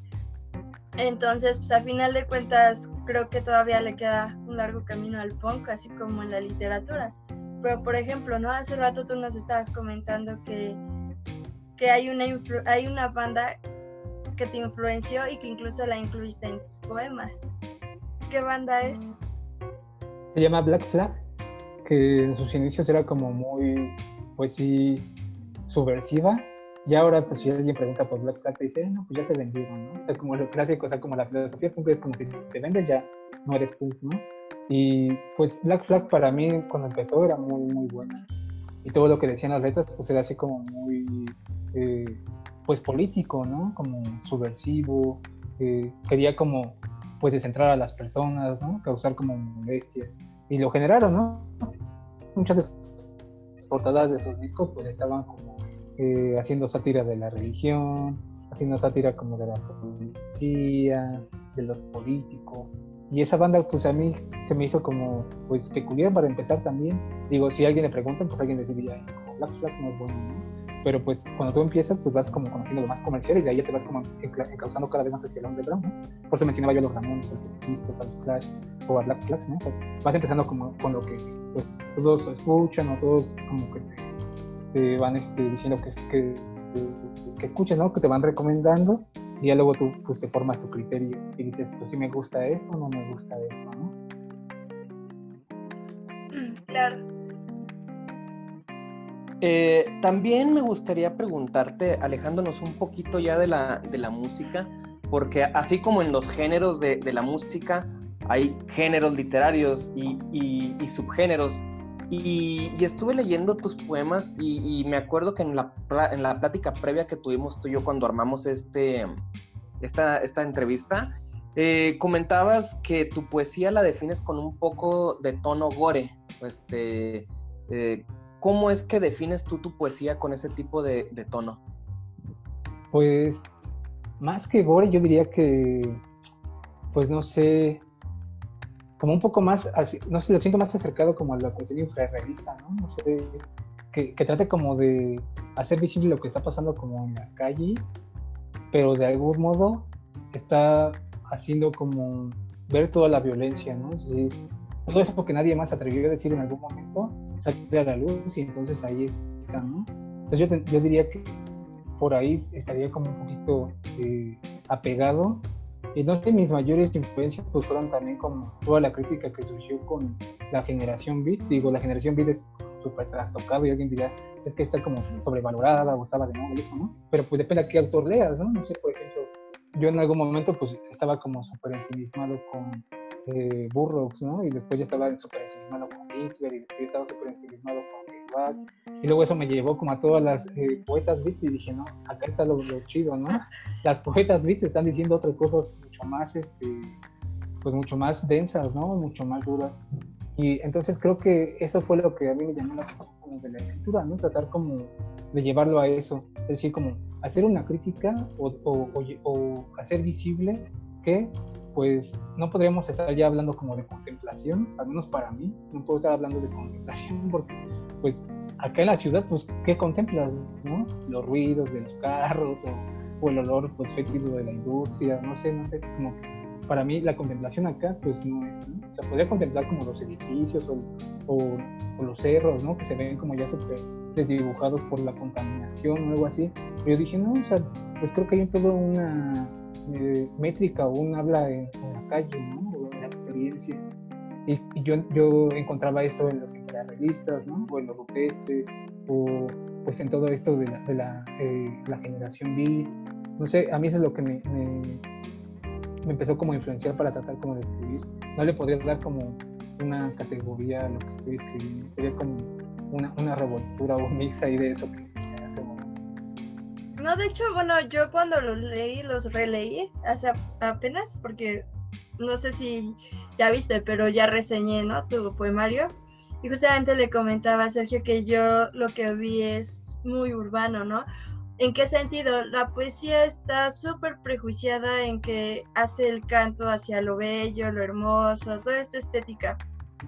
Entonces, pues a final de cuentas, creo que todavía le queda un largo camino al punk, así como en la literatura. Pero, por ejemplo, ¿no? Hace rato tú nos estabas comentando que, que hay, una hay una banda que te influenció y que incluso la incluiste en tus poemas. ¿Qué banda es? Se llama Black Flag, que en sus inicios era como muy, pues sí, subversiva. Y ahora, pues si alguien pregunta por Black Flag, te dice, no, pues ya se vendieron, ¿no? O sea, como lo clásico, o sea, como la filosofía punk es como si te vendes ya no eres punk, ¿no? Y pues Black Flag para mí cuando empezó era muy, muy bueno. Y todo lo que decían las letras, pues era así como muy eh, pues político, ¿no? Como subversivo, eh, quería como pues descentrar a las personas, ¿no? Causar como molestia. Y lo generaron, ¿no? Muchas de sus portadas de sus discos pues estaban como eh, haciendo sátira de la religión, haciendo sátira como de la policía, de los políticos. Y esa banda, pues a mí se me hizo como, pues peculiar para empezar también. Digo, si alguien le pregunta, pues alguien diría, como Black Flag no es bueno, ¿no? Pero pues cuando tú empiezas, pues vas como conociendo lo más comercial y de ahí ya te vas como encauzando cada vez más hacia el underground, ¿no? Por eso mencionaba yo los Ramones, a los Discos, a los Clash o a Black ¿no? vas empezando como con lo que pues, todos escuchan o todos como que te, van este, diciendo que, que, que, ¿no? Que te van recomendando y ya luego tú pues, te formas tu criterio y dices, pues si me gusta esto o no me gusta esto, ¿no? Claro. Eh, también me gustaría preguntarte, alejándonos un poquito ya de la, de la música, porque así como en los géneros de, de la música, hay géneros literarios y, y, subgéneros. Y, y, estuve leyendo tus poemas y, me acuerdo que en la, en la plática previa que tuvimos tú y yo cuando armamos este, esta, esta entrevista, eh, comentabas que tu poesía la defines con un poco de tono gore. Este, eh, ¿Cómo es que defines tú tu poesía con ese tipo de, tono? Pues más que gore, yo diría que, pues no sé, como un poco más, no sé, lo siento más acercado como a la poesía infrarrealista, ¿no? No sé, que, que, trate como de hacer visible lo que está pasando como en la calle, pero de algún modo está haciendo como ver toda la violencia, ¿no? Todo eso porque nadie más atrevió a decir en algún momento, sale a la luz y entonces ahí está, ¿no? Entonces yo, te, yo diría que por ahí estaría como un poquito eh, apegado y no sé, mis mayores influencias pues fueron también como toda la crítica que surgió con la generación beat. Digo, la generación beat es súper trastocado y alguien dirá, es que está como sobrevalorada o estaba de nuevo eso, ¿no? Pero pues depende a qué autor leas, ¿no? No sé, por ejemplo, yo en algún momento pues estaba como súper ensimismado con eh, Burroughs, ¿no? Y después ya estaba súper ensimismado con Ginsberg y después estaba súper ensimismado con. Y luego eso me llevó como a todas las eh, poetas beats y dije, no, acá está lo, lo, chido, ¿no? *laughs* Las poetas beats están diciendo otras cosas mucho más, este, pues mucho más densas, ¿no? Mucho más duras. Y entonces creo que eso fue lo que a mí me llamó la atención como de la escritura, ¿no? Tratar como de llevarlo a eso, es decir, como hacer una crítica o, o, o, o hacer visible que pues no podríamos estar ya hablando como de contemplación, al menos para mí, no puedo estar hablando de contemplación *laughs* porque pues acá en la ciudad pues ¿qué contemplas? ¿no? Los ruidos de los carros o, el olor pues fétido de la industria, no sé, no sé, como para mí la contemplación acá pues no es, ¿no? podría contemplar como los edificios o, los cerros, ¿no? Que se ven como ya súper desdibujados por la contaminación o algo así, pero yo dije, no, o sea, pues creo que hay todo una eh, métrica un habla en, en, la calle, ¿no? O en la experiencia. Y, y yo, yo, encontraba eso en los infrarrealistas, ¿no? O en los rupestres, o pues en todo esto de la, de la, eh, la generación B. No sé, a mí eso es lo que me, me, me, empezó como a influenciar para tratar como de escribir. No le podría dar como una categoría a lo que estoy escribiendo. Sería como una, una revoltura o un mix ahí de eso que no, de hecho, bueno, yo cuando los leí, los releí hace apenas, porque no sé si ya viste, pero ya reseñé, ¿no? Tu poemario. Y justamente le comentaba a Sergio que yo lo que vi es muy urbano, ¿no? ¿En qué sentido? La poesía está súper prejuiciada en que hace el canto hacia lo bello, lo hermoso, toda esta estética.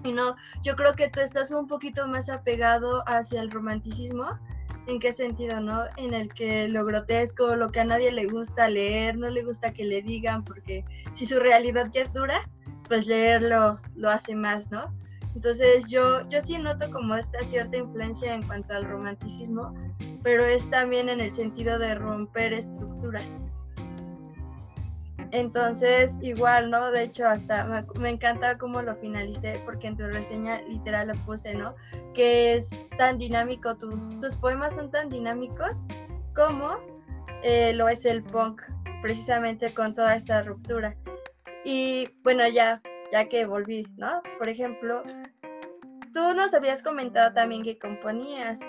Y no, yo creo que tú estás un poquito más apegado hacia el romanticismo ¿En qué sentido, no? En el que lo grotesco, lo que a nadie le gusta leer, no le gusta que le digan, porque si su realidad ya es dura, pues leerlo lo hace más, ¿no? Entonces yo, yo sí noto como esta cierta influencia en cuanto al romanticismo, pero es también en el sentido de romper estructuras. Entonces, igual, ¿no? De hecho, hasta me, me, encanta cómo lo finalicé, porque en tu reseña literal lo puse, ¿no? Que es tan dinámico, tus, tus poemas son tan dinámicos como eh, lo es el punk, precisamente con toda esta ruptura. Y bueno, ya, ya que volví, ¿no? Por ejemplo, tú nos habías comentado también que componías.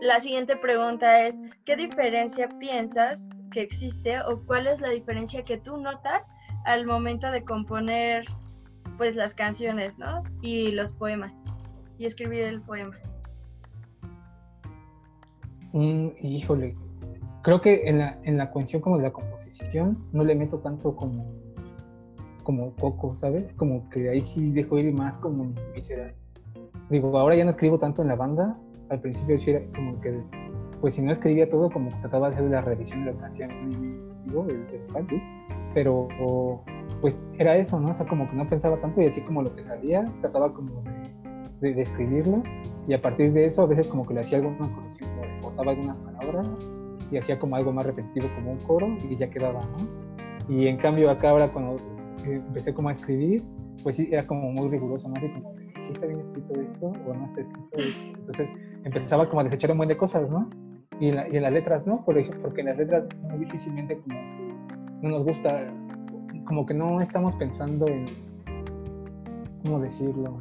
La siguiente pregunta es, ¿qué diferencia piensas que existe o cuál es la diferencia que tú notas al momento de componer pues las canciones, ¿no? Y los poemas y escribir el poema. Mm, híjole, creo que en la, en la cuestión como de la composición no le meto tanto como como poco, ¿sabes? Como que ahí sí dejo ir más como visceral. Digo, ahora ya no escribo tanto en la banda, al principio sí era como que pues si no escribía todo, como trataba de hacer la revisión de lo que hacía digo, el, el pero pues era eso, ¿no? O sea, como que no pensaba tanto y así como lo que salía, trataba como de, de, de y a partir de eso a veces como que le hacía alguna corrección, cortaba algunas palabras y hacía como algo más repetitivo, como un coro, y ya quedaba, ¿no? Y en cambio acá ahora cuando eh, empecé como a escribir, pues sí, era como muy riguroso, ¿no? como, ¿sí está bien escrito esto o no está escrito esto? Entonces empezaba como a desechar un buen de cosas, ¿no? Y en, las letras, ¿no? Por ejemplo, porque en las letras muy difícilmente como no nos gusta, como que no estamos pensando en, ¿cómo decirlo?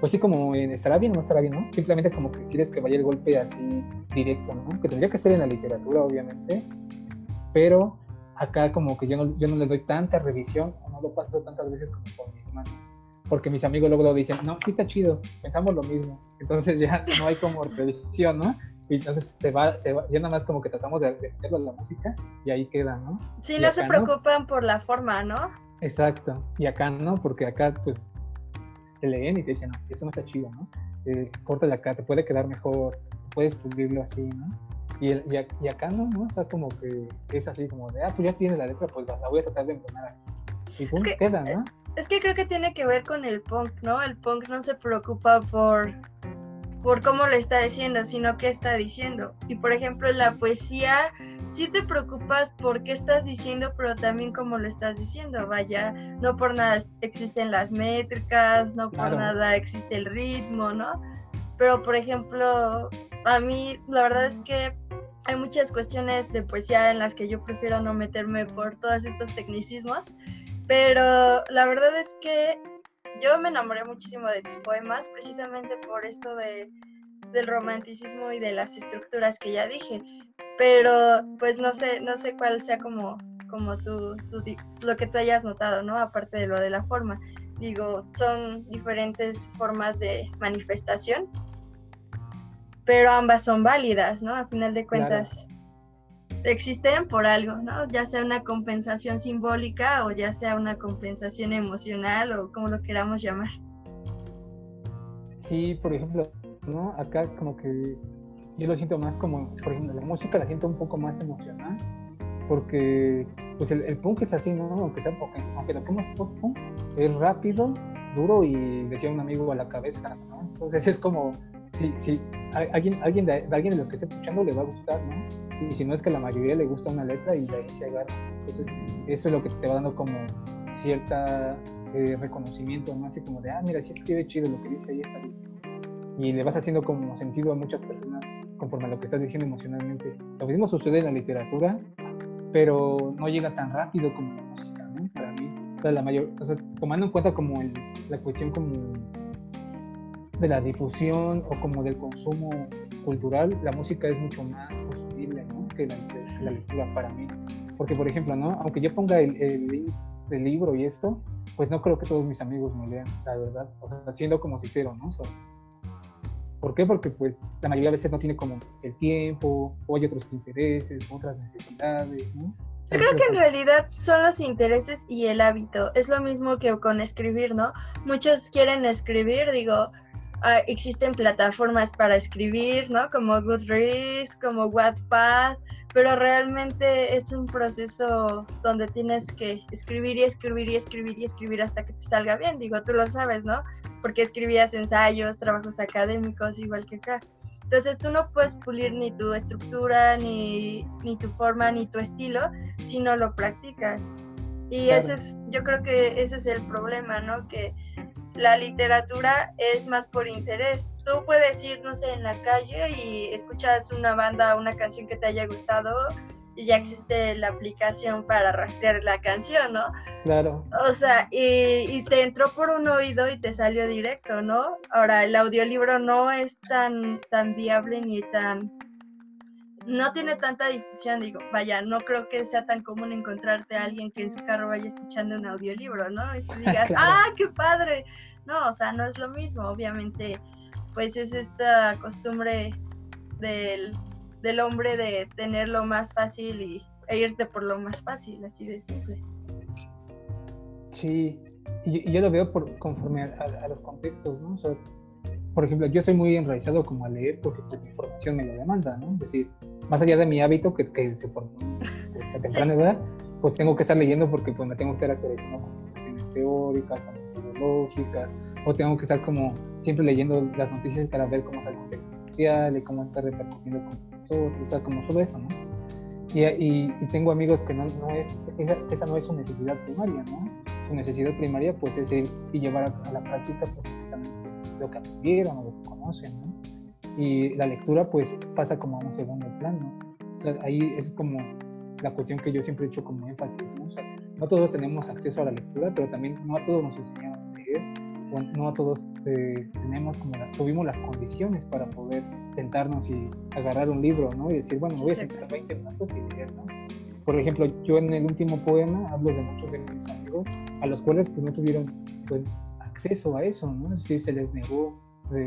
Pues sí, como en estará bien o no estará bien, ¿no? Simplemente como que quieres que vaya el golpe así directo, ¿no? Que tendría que ser en la literatura, obviamente, pero acá como que yo no, yo no le doy tanta revisión o no lo paso tantas veces como por mis manos. Porque mis amigos luego lo dicen, no, sí está chido, pensamos lo mismo. Entonces ya no hay como revisión, ¿no? Y entonces se va, se va, ya nada más como que tratamos de en la música y ahí queda, ¿no? Sí, no se preocupan por la forma, ¿no? Exacto. Y acá no, porque acá pues te leen y te dicen, no, eso no está chido, ¿no? Eh, córtale acá, te puede quedar mejor, puedes publicarlo así, ¿no? Y, el, y, acá no, ¿no? O sea, como que es así como de, ah, pues ya tiene la letra, pues la voy a tratar de embonar aquí. Y pum, es que, queda, ¿no? Es que creo que tiene que ver con el punk, ¿no? El punk no se preocupa por por cómo lo está diciendo, sino qué está diciendo. Y por ejemplo, en la poesía sí te preocupas por qué estás diciendo, pero también cómo lo estás diciendo. Vaya, no por nada existen las métricas, no por nada existe el ritmo, ¿no? Pero por ejemplo, a mí la verdad es que hay muchas cuestiones de poesía en las que yo prefiero no meterme por todos estos tecnicismos, pero la verdad es que yo me enamoré muchísimo de tus poemas precisamente por esto de, del romanticismo y de las estructuras que ya dije. Pero pues no sé, no sé cuál sea como, como tú, lo que tú hayas notado, ¿no? Aparte de lo de la forma. Digo, son diferentes formas de manifestación, pero ambas son válidas, ¿no? A final de cuentas existen por algo, ¿no? Ya sea una compensación simbólica o ya sea una compensación emocional o como lo queramos llamar. Sí, por ejemplo, ¿no? Acá como que yo lo siento más como, por ejemplo, la música la siento un poco más emocional porque pues el, punk es así, ¿no? Aunque sea aunque, aunque lo post-punk, es rápido, duro y decía un amigo a la cabeza, ¿no? Entonces es como, si, si alguien, alguien, de, alguien de los que esté escuchando le va a gustar, ¿no? Y si no es que la mayoría le gusta una letra y de ahí se agarra. Entonces, eso es lo que te va dando como cierta eh, reconocimiento, ¿no? Así como de, ah, mira, sí escribe chido lo que dice ahí está Y le vas haciendo como sentido a muchas personas conforme a lo que estás diciendo emocionalmente. Lo mismo sucede en la literatura, pero no llega tan rápido como la música, ¿no? Para mí. O sea, la mayor, o sea, tomando en cuenta como el, la cuestión como de la difusión o como del consumo cultural, la música es mucho más que la, lectura para mí. Porque, por ejemplo, ¿no? aunque yo ponga el, el, libro y esto, pues no creo que todos mis amigos me lean, la verdad. O sea, siendo como sincero, ¿no? ¿Por qué? Porque pues la mayoría de veces no tiene como el tiempo, o hay otros intereses, otras necesidades, ¿no? Yo creo que en realidad son los intereses y el hábito. Es lo mismo que con escribir, ¿no? Muchos quieren escribir, digo, Ah, existen plataformas para escribir, ¿no? Como Goodreads, como Wattpad, pero realmente es un proceso donde tienes que escribir y escribir y escribir y escribir hasta que te salga bien. Digo, tú lo sabes, ¿no? Porque escribías ensayos, trabajos académicos, igual que acá. Entonces tú no puedes pulir ni tu estructura, ni, ni tu forma, ni tu estilo, si no lo practicas. Y ese es, yo creo que ese es el problema, ¿no? Que la literatura es más por interés. Tú puedes ir, no sé, en la calle y escuchas una banda, una canción que te haya gustado y ya existe la aplicación para rastrear la canción, ¿no? Claro. O sea, y, te entró por un oído y te salió directo, ¿no? Ahora, el audiolibro no es tan, tan viable ni tan... No tiene tanta difusión, digo, vaya, no creo que sea tan común encontrarte a alguien que en su carro vaya escuchando un audiolibro, ¿no? Y tú *laughs* digas, ¡ah, qué padre! No, o sea, no es lo mismo, obviamente, pues es esta costumbre del, hombre de tenerlo más fácil y, e irte por lo más fácil, así de simple. Sí, y, yo lo veo por, conforme a, los contextos, ¿no? O sea, por ejemplo, yo soy muy enraizado como a leer porque pues, mi formación me lo demanda, ¿no? Es decir, más allá de mi hábito que, que se formó pues, *laughs* a temprana edad, pues tengo que estar leyendo porque pues me tengo que estar actualizando con cuestiones teóricas, lógicas, o tengo que estar como siempre leyendo las noticias para ver cómo está el contexto social y cómo está repercutiendo con nosotros, o sea, como todo eso, ¿no? Y, y, tengo amigos que no, no es, esa, esa, no es su necesidad primaria, ¿no? Su necesidad primaria pues es ir y llevar a, la práctica pues, lo que aprendieron o lo que conocen, ¿no? Y la lectura pues pasa como a un segundo plano. O sea, ahí es como la cuestión que yo siempre he hecho como énfasis, ¿no? O sea, no todos tenemos acceso a la lectura, pero también no a todos nos enseñaron a leer, o no a todos eh, tenemos como tuvimos las condiciones para poder sentarnos y agarrar un libro, ¿no? Y decir, bueno, me voy a sentar 20 minutos y leer, ¿no? Por ejemplo, yo en el último poema hablo de muchos de mis amigos a los cuales pues no tuvieron pues, acceso a eso, ¿no? Es decir, se les negó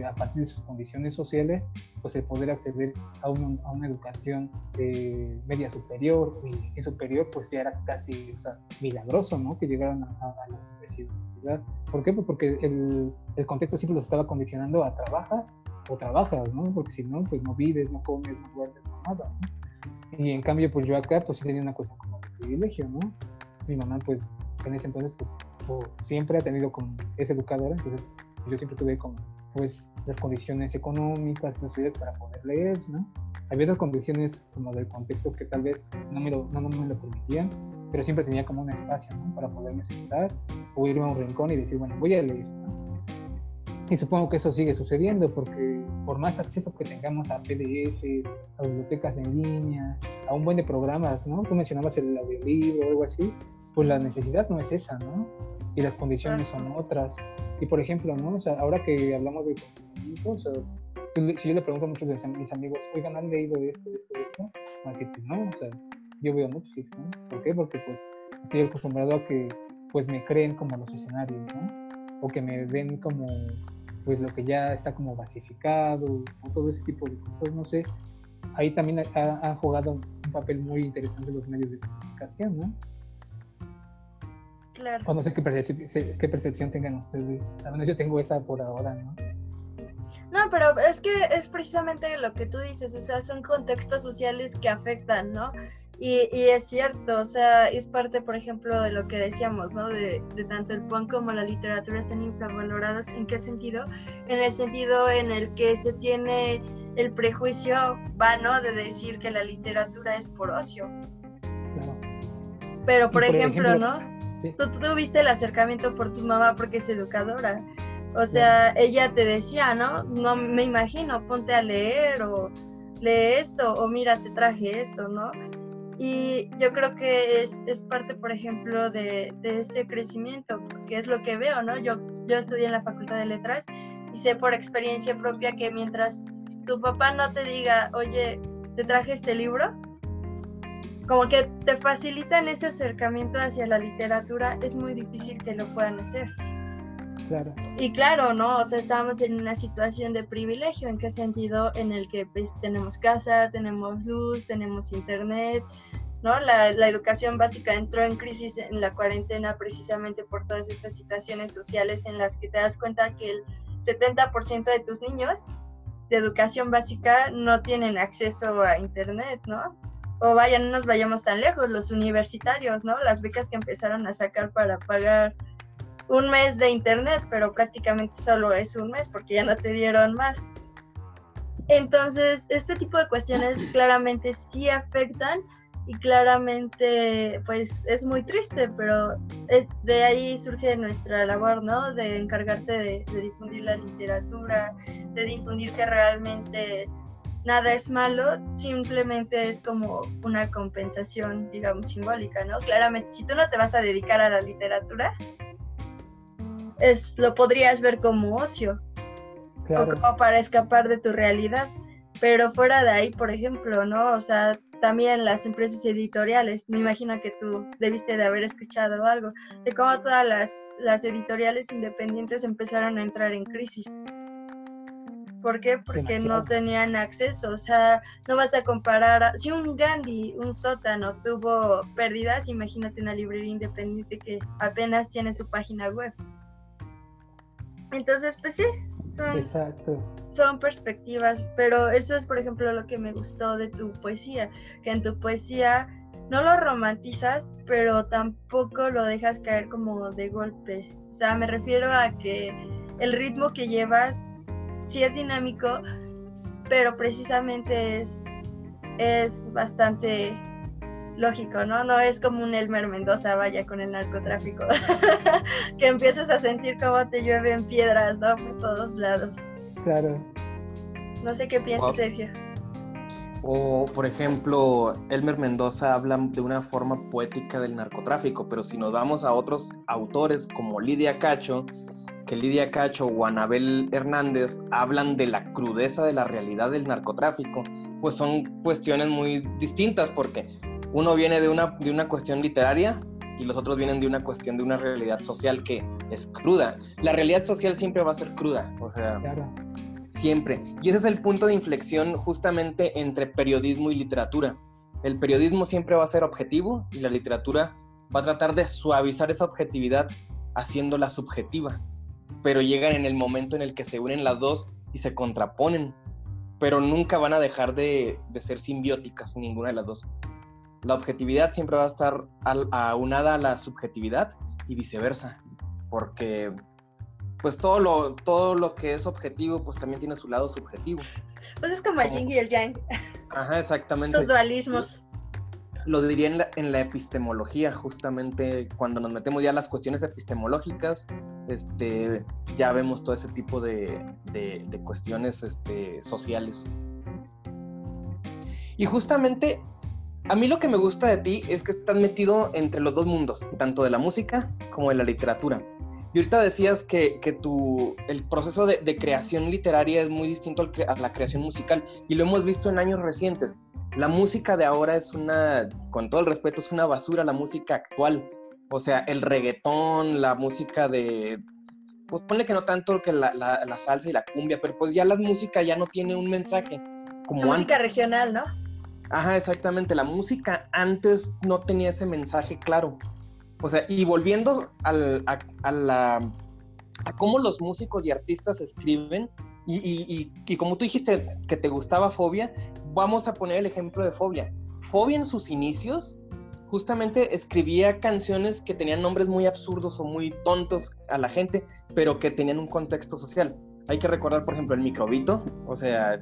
a partir de sus condiciones sociales, pues el poder acceder a, a una educación de media superior y, superior, pues ya era casi o sea, milagroso, ¿no? Que llegaran a, la universidad. ¿Por qué? Pues porque el, el, contexto siempre los estaba condicionando a trabajas o trabajas, ¿no? Porque si no, pues no vives, no comes, no duermes, no nada, ¿no? Y en cambio, pues yo acá, pues sí tenía una cosa como de privilegio, ¿no? Mi mamá, pues en ese entonces, pues siempre ha tenido como, es educadora, entonces yo siempre tuve como pues las condiciones económicas y sociales para poder leer, ¿no? Había otras condiciones como del contexto que tal vez no me lo, no, no me lo permitían, pero siempre tenía como un espacio, ¿no? Para poderme sentar o irme a un rincón y decir, bueno, voy a leer. Y supongo que eso sigue sucediendo porque por más acceso que tengamos a PDFs, a bibliotecas en línea, a un buen de programas, ¿no? Tú mencionabas el audiolibro o algo así, pues la necesidad no es esa, ¿no? Y las condiciones son otras. Y por ejemplo, ¿no? O sea, ahora que hablamos de o sea, si, yo le pregunto a muchos de mis amigos, oigan, ¿han leído esto, esto, esto? Van a decir, pues no, o sea, yo veo Netflix, ¿no? ¿Por qué? Porque pues estoy acostumbrado a que pues me creen como los escenarios, ¿no? O que me den como pues lo que ya está como basificado, o todo ese tipo de cosas, no sé. Ahí también han jugado un papel muy interesante los medios de comunicación, ¿no? O no sé qué, percepción, tengan ustedes. Al menos yo tengo esa por ahora, ¿no? No, pero es que es precisamente lo que tú dices, o sea, son contextos sociales que afectan, ¿no? Y, es cierto, o sea, es parte, por ejemplo, de lo que decíamos, ¿no? De, de, tanto el PON como la literatura están infravaloradas. ¿En qué sentido? En el sentido en el que se tiene el prejuicio vano de decir que la literatura es por ocio. Claro. Pero, por, ejemplo, ¿no? Tú, tuviste el acercamiento por tu mamá porque es educadora. O sea, ella te decía, ¿no? No me imagino, ponte a leer o lee esto o mira, te traje esto, ¿no? Y yo creo que es, es parte, por ejemplo, de, de, ese crecimiento, porque es lo que veo, ¿no? Yo, yo estudié en la Facultad de Letras y sé por experiencia propia que mientras tu papá no te diga, oye, te traje este libro, como que te facilitan ese acercamiento hacia la literatura, es muy difícil que lo puedan hacer. Claro. Y claro, ¿no? O sea, estábamos en una situación de privilegio, ¿en qué sentido? En el que pues, tenemos casa, tenemos luz, tenemos internet, ¿no? La, la, educación básica entró en crisis en la cuarentena precisamente por todas estas situaciones sociales en las que te das cuenta que el 70% de tus niños de educación básica no tienen acceso a internet, ¿no? O vaya, no nos vayamos tan lejos, los universitarios, ¿no? Las becas que empezaron a sacar para pagar un mes de internet, pero prácticamente solo es un mes porque ya no te dieron más. Entonces, este tipo de cuestiones *clears throat* claramente sí afectan y claramente pues es muy triste, pero de ahí surge nuestra labor, ¿no? De encargarte de, de difundir la literatura, de difundir que realmente nada es malo, simplemente es como una compensación, digamos, simbólica, ¿no? Claramente, si tú no te vas a dedicar a la literatura, es, lo podrías ver como ocio o como para escapar de tu realidad. Pero fuera de ahí, por ejemplo, ¿no? O sea, también las empresas editoriales, me imagino que tú debiste de haber escuchado algo, de cómo todas las, las editoriales independientes empezaron a entrar en crisis ¿Por qué? Porque no tenían acceso. O sea, no vas a comparar. si un Gandhi, un sótano, tuvo pérdidas, imagínate una librería independiente que apenas tiene su página web. Entonces, pues sí, son, son perspectivas. Pero eso es, por ejemplo, lo que me gustó de tu poesía. Que en tu poesía no lo romantizas, pero tampoco lo dejas caer como de golpe. O sea, me refiero a que el ritmo que llevas si es dinámico, pero precisamente es, es bastante lógico, ¿no? No es como un Elmer Mendoza, vaya, con el narcotráfico, *laughs* que empiezas a sentir cómo te llueven piedras, ¿no? Por todos lados. Claro. No sé qué piensas, Sergio. O, por ejemplo, Elmer Mendoza habla de una forma poética del narcotráfico, pero si nos vamos a otros autores como Lidia Cacho, que Lidia Cacho o Anabel Hernández hablan de la crudeza de la realidad del narcotráfico, pues son cuestiones muy distintas porque uno viene de una, de una cuestión literaria y los otros vienen de una cuestión de una realidad social que es cruda. La realidad social siempre va a ser cruda, o sea, siempre. Y ese es el punto de inflexión justamente entre periodismo y literatura. El periodismo siempre va a ser objetivo y la literatura va a tratar de suavizar esa objetividad haciéndola subjetiva. Pero llegan en el momento en el que se unen las dos y se contraponen. Pero nunca van a dejar de, de ser simbióticas ninguna de las dos la objetividad siempre va a estar aunada a la subjetividad y viceversa, porque pues todo lo, todo lo que es objetivo pues también tiene su lado subjetivo. Pues es como el yin y el yang. Ajá, exactamente. Los dualismos. Lo diría en la, en la, epistemología, justamente cuando nos metemos ya a las cuestiones epistemológicas, este, ya vemos todo ese tipo de, de, de cuestiones este, sociales. Y justamente a mí lo que me gusta de ti es que estás metido entre los dos mundos, tanto de la música como de la literatura. Y ahorita decías que, que tu, el proceso de, creación literaria es muy distinto a la creación musical y lo hemos visto en años recientes. La música de ahora es una, con todo el respeto, es una basura la música actual. O sea, el reggaetón, la música de... Pues ponle que no tanto que la, la, salsa y la cumbia, pero pues ya la música ya no tiene un mensaje como la música regional, ¿no? Ajá, exactamente. La música antes no tenía ese mensaje claro. O sea, y volviendo al, a, la, a cómo los músicos y artistas escriben, y, y, y, como tú dijiste que te gustaba Fobia, vamos a poner el ejemplo de Fobia. Fobia en sus inicios justamente escribía canciones que tenían nombres muy absurdos o muy tontos a la gente, pero que tenían un contexto social. Hay que recordar, por ejemplo, el microbito, o sea,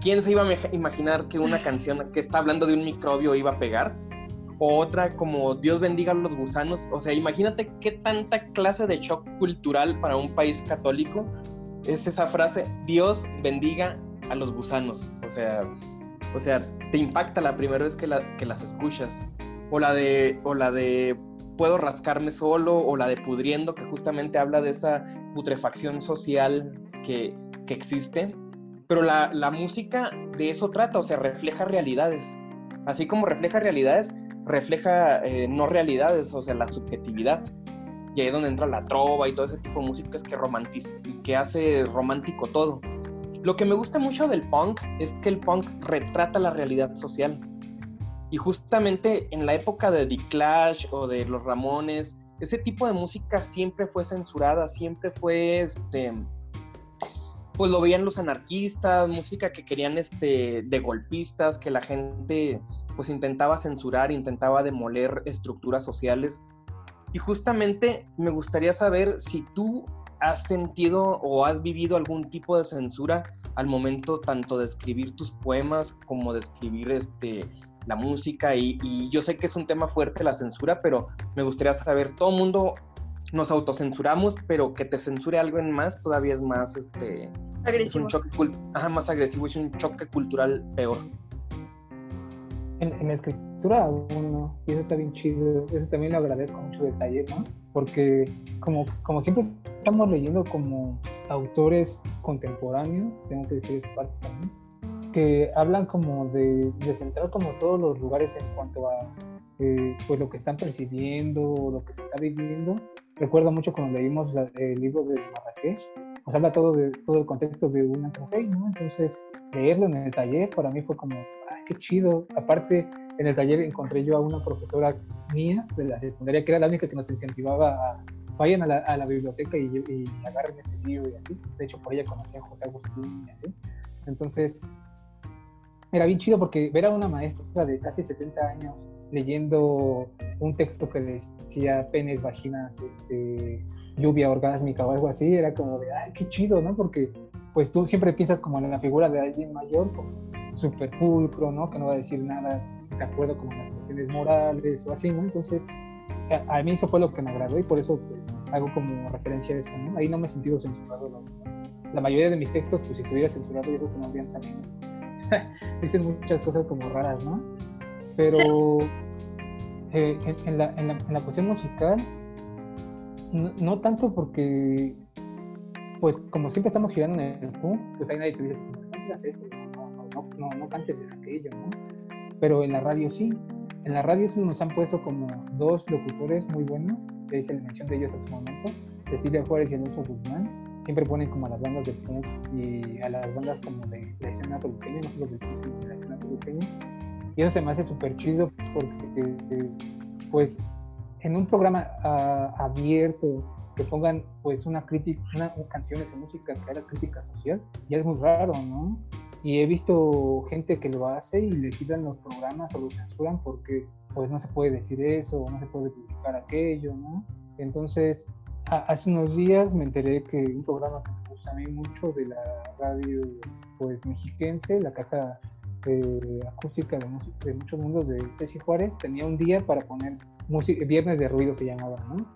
¿quién se iba a imaginar que una canción que está hablando de un microbio iba a pegar? O otra como Dios bendiga a los gusanos. O sea, imagínate qué tanta clase de shock cultural para un país católico es esa frase, Dios bendiga a los gusanos. O sea, o sea, te impacta la primera vez que, que las escuchas. O la de, o la de puedo rascarme solo, o la de pudriendo, que justamente habla de esa putrefacción social que, que existe pero la, la, música de eso trata, o sea, refleja realidades. Así como refleja realidades, refleja eh, no realidades, o sea, la subjetividad. Y ahí es donde entra la trova y todo ese tipo de música que, que hace romántico todo. Lo que me gusta mucho del punk es que el punk retrata la realidad social. Y justamente en la época de The Clash o de Los Ramones, ese tipo de música siempre fue censurada, siempre fue este, pues lo veían los anarquistas, música que querían este, de golpistas, que la gente pues intentaba censurar, intentaba demoler estructuras sociales. Y justamente me gustaría saber si tú has sentido o has vivido algún tipo de censura al momento tanto de escribir tus poemas como de escribir este, la música. Y, y yo sé que es un tema fuerte la censura, pero me gustaría saber, todo el mundo nos autocensuramos, pero que te censure algo en más todavía es más este agresivo. Es un choque Ajá, más agresivo, es un choque cultural peor. En, la escritura uno, y eso está bien chido, eso también lo agradezco mucho del taller, ¿no? Porque como, como siempre estamos leyendo como autores contemporáneos, tengo que decir esa parte también, que hablan como de, de centrar como todos los lugares en cuanto a eh, pues lo que están percibiendo, lo que se está viviendo, recuerdo mucho cuando leímos el libro de Marrakech, nos habla todo, de, todo el contexto de una mujer, ¿no? Entonces, leerlo en el taller para mí fue como, ¡ay, qué chido! Aparte, en el taller encontré yo a una profesora mía de la secundaria, que era la única que nos incentivaba a, vayan a la, a la biblioteca y, y, agarren ese libro y así. De hecho, por ella conocí a José Agustín y así. Entonces, era bien chido porque ver a una maestra de casi 70 años leyendo un texto que decía penes, vaginas, este, lluvia orgásmica o algo así, era como de, ay, qué chido, ¿no? Porque pues tú siempre piensas como en la figura de alguien mayor, como súper pulcro, ¿no? Que no va a decir nada de acuerdo con las cuestiones morales o así, ¿no? Entonces, a, mí eso fue lo que me agradó y por eso pues hago como referencia a esto, ¿no? Ahí no me he sentido censurado. La mayoría de mis textos, pues si estuviera censurado, yo creo que no habrían salido. *laughs* Dicen muchas cosas como raras, ¿no? Pero eh, en, la, en, la, cuestión musical, no, tanto porque, pues como siempre estamos girando en el punk, pues hay nadie que dice, no esto, no, no, no, no, cantes aquello, ¿no? Pero en la radio sí. En la radio sí nos han puesto como dos locutores muy buenos, que hice la mención de ellos hace un momento, Cecilia Juárez y Alonso Guzmán. Siempre ponen como a las bandas de punk y a las bandas como de la escena toluqueña, no solo de la escena toluqueña. Y eso se me hace súper chido porque, pues, en un programa uh, abierto, que pongan pues una crítica, una, canciones de música que haga crítica social, ya es muy raro, ¿no? Y he visto gente que lo hace y le quitan los programas o lo censuran porque pues no se puede decir eso, o no se puede publicar aquello, ¿no? Entonces, hace unos días me enteré que un programa que me gusta a mí mucho de la radio pues mexiquense, la caja eh, acústica de, de, muchos mundos de Ceci Juárez, tenía un día para poner música, viernes de ruido se llamaba, ¿no?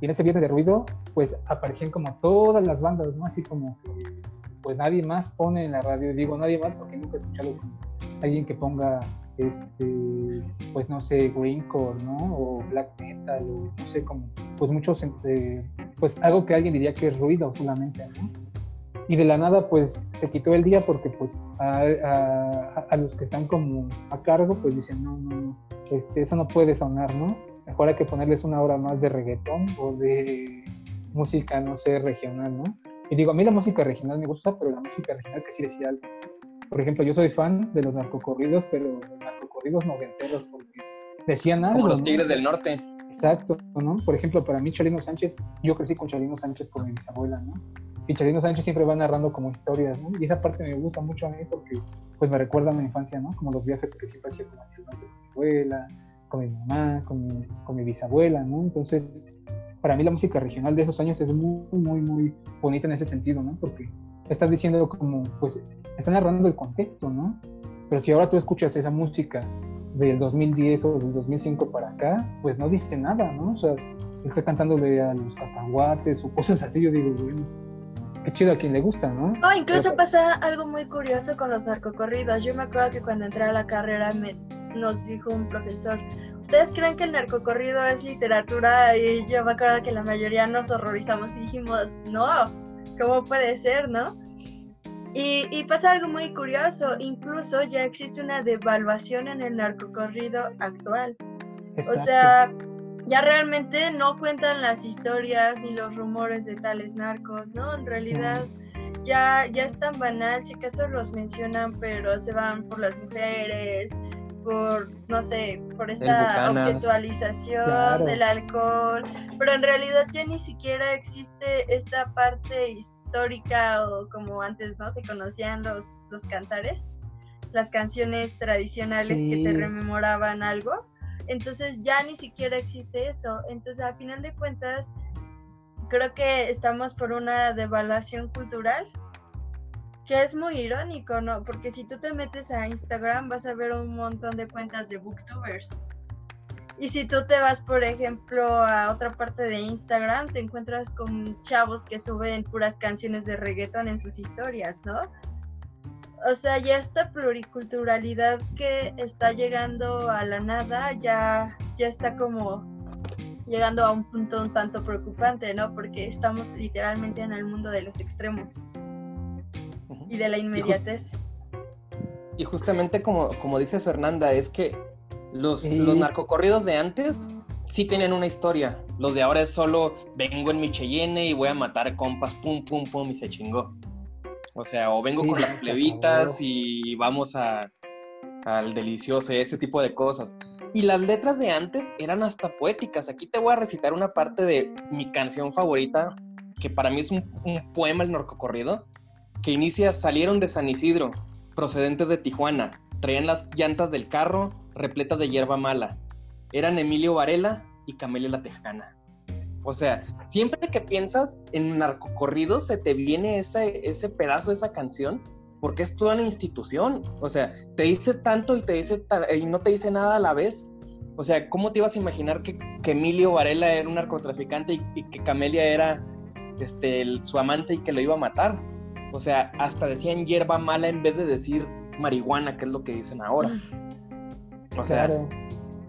Y en ese viernes de ruido, pues aparecían como todas las bandas, ¿no? Así como que, pues nadie más pone en la radio, digo nadie más porque nunca he escuchado alguien que ponga, este, pues no sé, greencore, ¿no? O black metal, no sé, como, pues muchos, eh, pues algo que alguien diría que es ruido solamente, ¿no? y de la nada pues se quitó el día porque pues a, a, a, los que están como a cargo pues dicen no, no, este, eso no puede sonar, ¿no? Mejor hay que ponerles una hora más de reggaetón o de música, no sé, regional, ¿no? Y digo, a mí la música regional me gusta, pero la música regional que sí decía algo. Por ejemplo, yo soy fan de los narcocorridos, pero los narcocorridos noventeros, porque decían algo. Como los Tigres del Norte. Exacto, ¿no? Por ejemplo, para mí Chalino Sánchez, yo crecí con Chalino Sánchez por mi bisabuela, ¿no? Y Chalino Sánchez siempre va narrando como historias, ¿no? Y esa parte me gusta mucho a mí porque pues me recuerda a mi infancia, ¿no? Como los viajes que siempre hacía como hacia el norte con mi abuela, con mi mamá, con mi, con mi bisabuela, ¿no? Entonces, para mí la música regional de esos años es muy, muy, muy bonita en ese sentido, ¿no? Porque estás diciendo como, pues, están narrando el contexto, ¿no? Pero si ahora tú escuchas esa música del 2010 o del 2005 para acá, pues no dice nada, ¿no? O sea, está cantándole a los cacahuates o cosas así, yo digo, bueno, qué chido a quien le gusta, ¿no? No, incluso pasa algo muy curioso con los narcocorridos. Yo me acuerdo que cuando entré a la carrera me, nos dijo un profesor, ¿ustedes creen que el narcocorrido es literatura? Y yo me acuerdo que la mayoría nos horrorizamos y dijimos, no, ¿cómo puede ser, no? Y, y, pasa algo muy curioso, incluso ya existe una devaluación en el narcocorrido actual. O sea, ya realmente no cuentan las historias ni los rumores de tales narcos, ¿no? En realidad ya, ya es tan banal, si acaso los mencionan, pero se van por las mujeres, por, no sé, por esta objetualización del alcohol, pero en realidad ya ni siquiera existe esta parte histórica o como antes, ¿no? Se conocían los, los cantares, las canciones tradicionales que te rememoraban algo entonces ya ni siquiera existe eso. Entonces, a final de cuentas, creo que estamos por una devaluación cultural, que es muy irónico, ¿no? Porque si tú te metes a Instagram vas a ver un montón de cuentas de booktubers. Y si tú te vas, por ejemplo, a otra parte de Instagram, te encuentras con chavos que suben puras canciones de reggaeton en sus historias, ¿no? o sea, ya esta pluriculturalidad que está llegando a la nada ya, ya está como llegando a un punto un tanto preocupante, ¿no? Porque estamos literalmente en el mundo de los extremos y de la inmediatez. Y, justamente como, como dice Fernanda, es que los, los narcocorridos de antes sí tenían una historia. Los de ahora es solo vengo en mi Cheyenne y voy a matar compas, pum, pum, pum, y se chingó. O sea, o vengo con las plebitas y vamos a, al delicioso, ese tipo de cosas. Y las letras de antes eran hasta poéticas. Aquí te voy a recitar una parte de mi canción favorita, que para mí es un, poema, el norcocorrido, que inicia, salieron de San Isidro, procedentes de Tijuana, traían las llantas del carro repletas de hierba mala. Eran Emilio Varela y Camelia la Tejana. O sea, siempre que piensas en narcocorridos, se te viene ese, ese pedazo, esa canción, porque es toda una institución. O sea, te dice tanto y te dice y no te dice nada a la vez. O sea, ¿cómo te ibas a imaginar que, Emilio Varela era un narcotraficante y, que Camelia era este, su amante y que lo iba a matar? O sea, hasta decían hierba mala en vez de decir marihuana, que es lo que dicen ahora. O sea,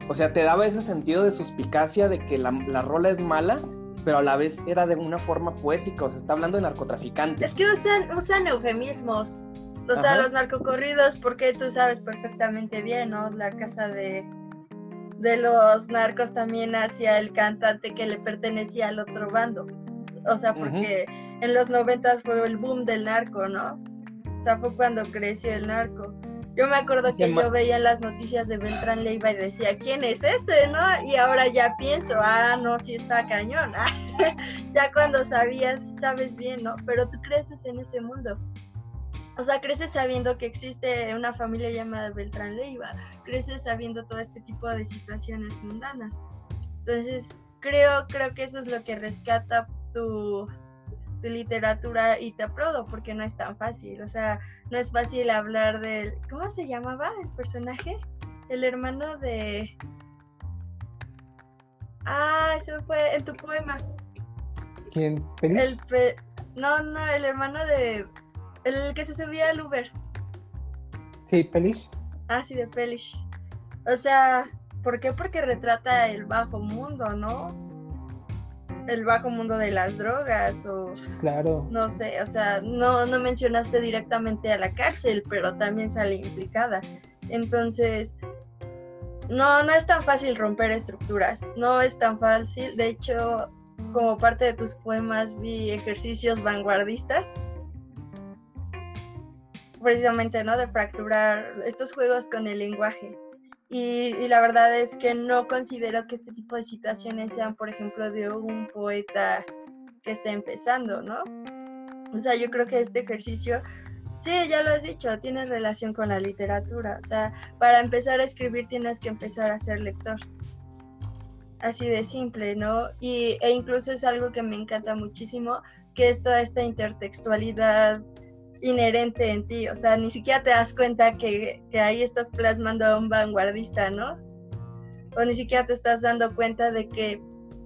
o sea, te daba ese sentido de suspicacia de que la, la, rola es mala, pero a la vez era de una forma poética, o sea, está hablando de narcotraficantes. Es que usan, usan eufemismos, o sea, los narcocorridos, porque tú sabes perfectamente bien, ¿no? La casa de, de los narcos también hacia el cantante que le pertenecía al otro bando. O sea, porque en los noventas fue el boom del narco, ¿no? O sea, fue cuando creció el narco. Yo me acuerdo que yo veía las noticias de Beltrán Leiva y decía, ¿quién es ese, no? Y ahora ya pienso, ah, no, sí está cañón. *laughs* ya cuando sabías, sabes bien, ¿no? Pero tú creces en ese mundo. O sea, creces sabiendo que existe una familia llamada Beltrán Leiva, creces sabiendo todo este tipo de situaciones mundanas. Entonces, creo, creo que eso es lo que rescata tu, tu literatura y te aprodo porque no es tan fácil. O sea, no es fácil hablar del. ¿Cómo se llamaba el personaje? El hermano de. Ah, eso fue en tu poema. ¿Quién? El No, no, el hermano de. El que se subía al Uber. Sí, Pelish. Ah, sí, de Pelish. O sea, ¿por qué? Porque retrata el bajo mundo, ¿no? El bajo mundo de las drogas o claro. no sé o sea no no mencionaste directamente a la cárcel pero también sale implicada. Entonces no no es tan fácil romper estructuras no es tan fácil. De hecho como parte de tus poemas vi ejercicios vanguardistas precisamente no de fracturar estos juegos con el lenguaje y, la verdad es que no considero que este tipo de situaciones sean, por ejemplo, de un poeta que esté empezando, ¿no? O sea, yo creo que este ejercicio, sí, ya lo has dicho, tiene relación con la literatura. O sea, para empezar a escribir tienes que empezar a ser lector. Así de simple, ¿no? Y, e incluso es algo que me encanta muchísimo, que es toda esta intertextualidad inherente en ti, o sea, ni siquiera te das cuenta que, ahí estás plasmando a un vanguardista, ¿no? O ni siquiera te estás dando cuenta de que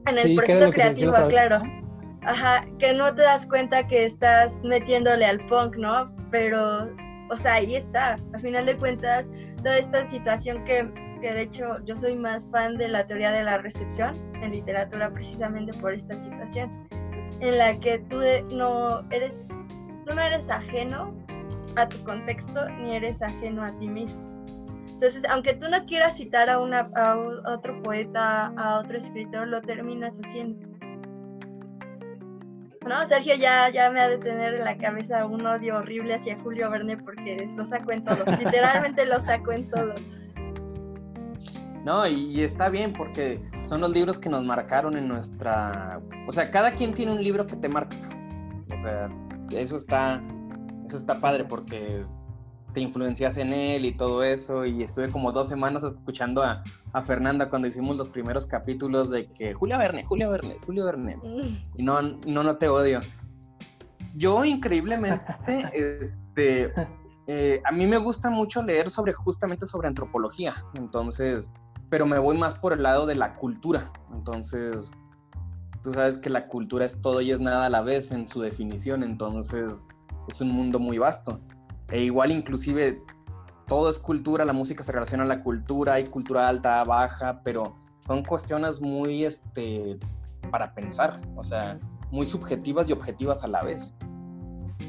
en el proceso creativo, claro, ajá, que no te das cuenta que estás metiéndole al punk, ¿no? Pero, o sea, ahí está, a final de cuentas, toda esta situación que, que de hecho yo soy más fan de la teoría de la recepción en literatura precisamente por esta situación, en la que tú no eres tú no eres ajeno a tu contexto ni eres ajeno a ti mismo. Entonces, aunque tú no quieras citar a, una, a otro poeta, a otro escritor, lo terminas haciendo. ¿No? Sergio ya, ya me ha de tener en la cabeza un odio horrible hacia Julio Verne porque lo saco en todo, *laughs* literalmente lo saco en todo. No, y está bien porque son los libros que nos marcaron en nuestra... O sea, cada quien tiene un libro que te marca. O sea, eso está, eso está padre porque te influencias en él y todo eso. Y estuve como dos semanas escuchando a, Fernanda cuando hicimos los primeros capítulos de que Julia Verne, Julia Verne, Julio Verne. Mm. Y no, no, no te odio. Yo increíblemente, *laughs* este, eh, a mí me gusta mucho leer sobre justamente sobre antropología. Entonces, pero me voy más por el lado de la cultura. Entonces, tú sabes que la cultura es todo y es nada a la vez en su definición, entonces es un mundo muy vasto. E igual inclusive todo es cultura, la música se relaciona a la cultura, hay cultura alta, baja, pero son cuestiones muy este para pensar, o sea, muy subjetivas y objetivas a la vez.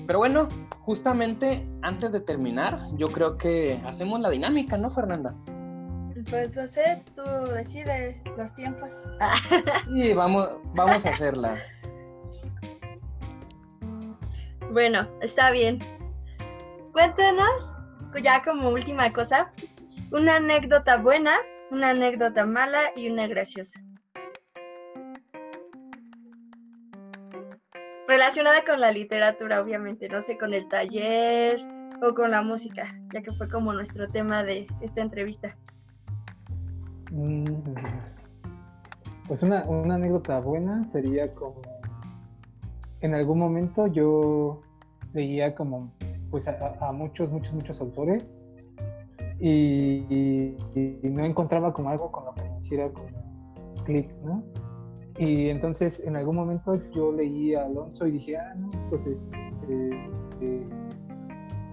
Pero bueno, justamente antes de terminar, yo creo que hacemos la dinámica, ¿no, Fernanda? Pues lo sé, tú decides los tiempos. Sí, vamos, vamos a hacerla. *laughs* Bueno, está bien. Cuéntanos, ya como última cosa, una anécdota buena, una anécdota mala y una graciosa. Relacionada con la literatura, obviamente, no sé, con el taller o con la música, ya que fue como nuestro tema de esta entrevista. Mm, Pues una, una anécdota buena sería como en algún momento yo leía como pues a, muchos, muchos, muchos autores y, no encontraba como algo con lo que hiciera como clic, ¿no? Y entonces en algún momento yo leí a Alonso y dije, ah, no, pues este, eh,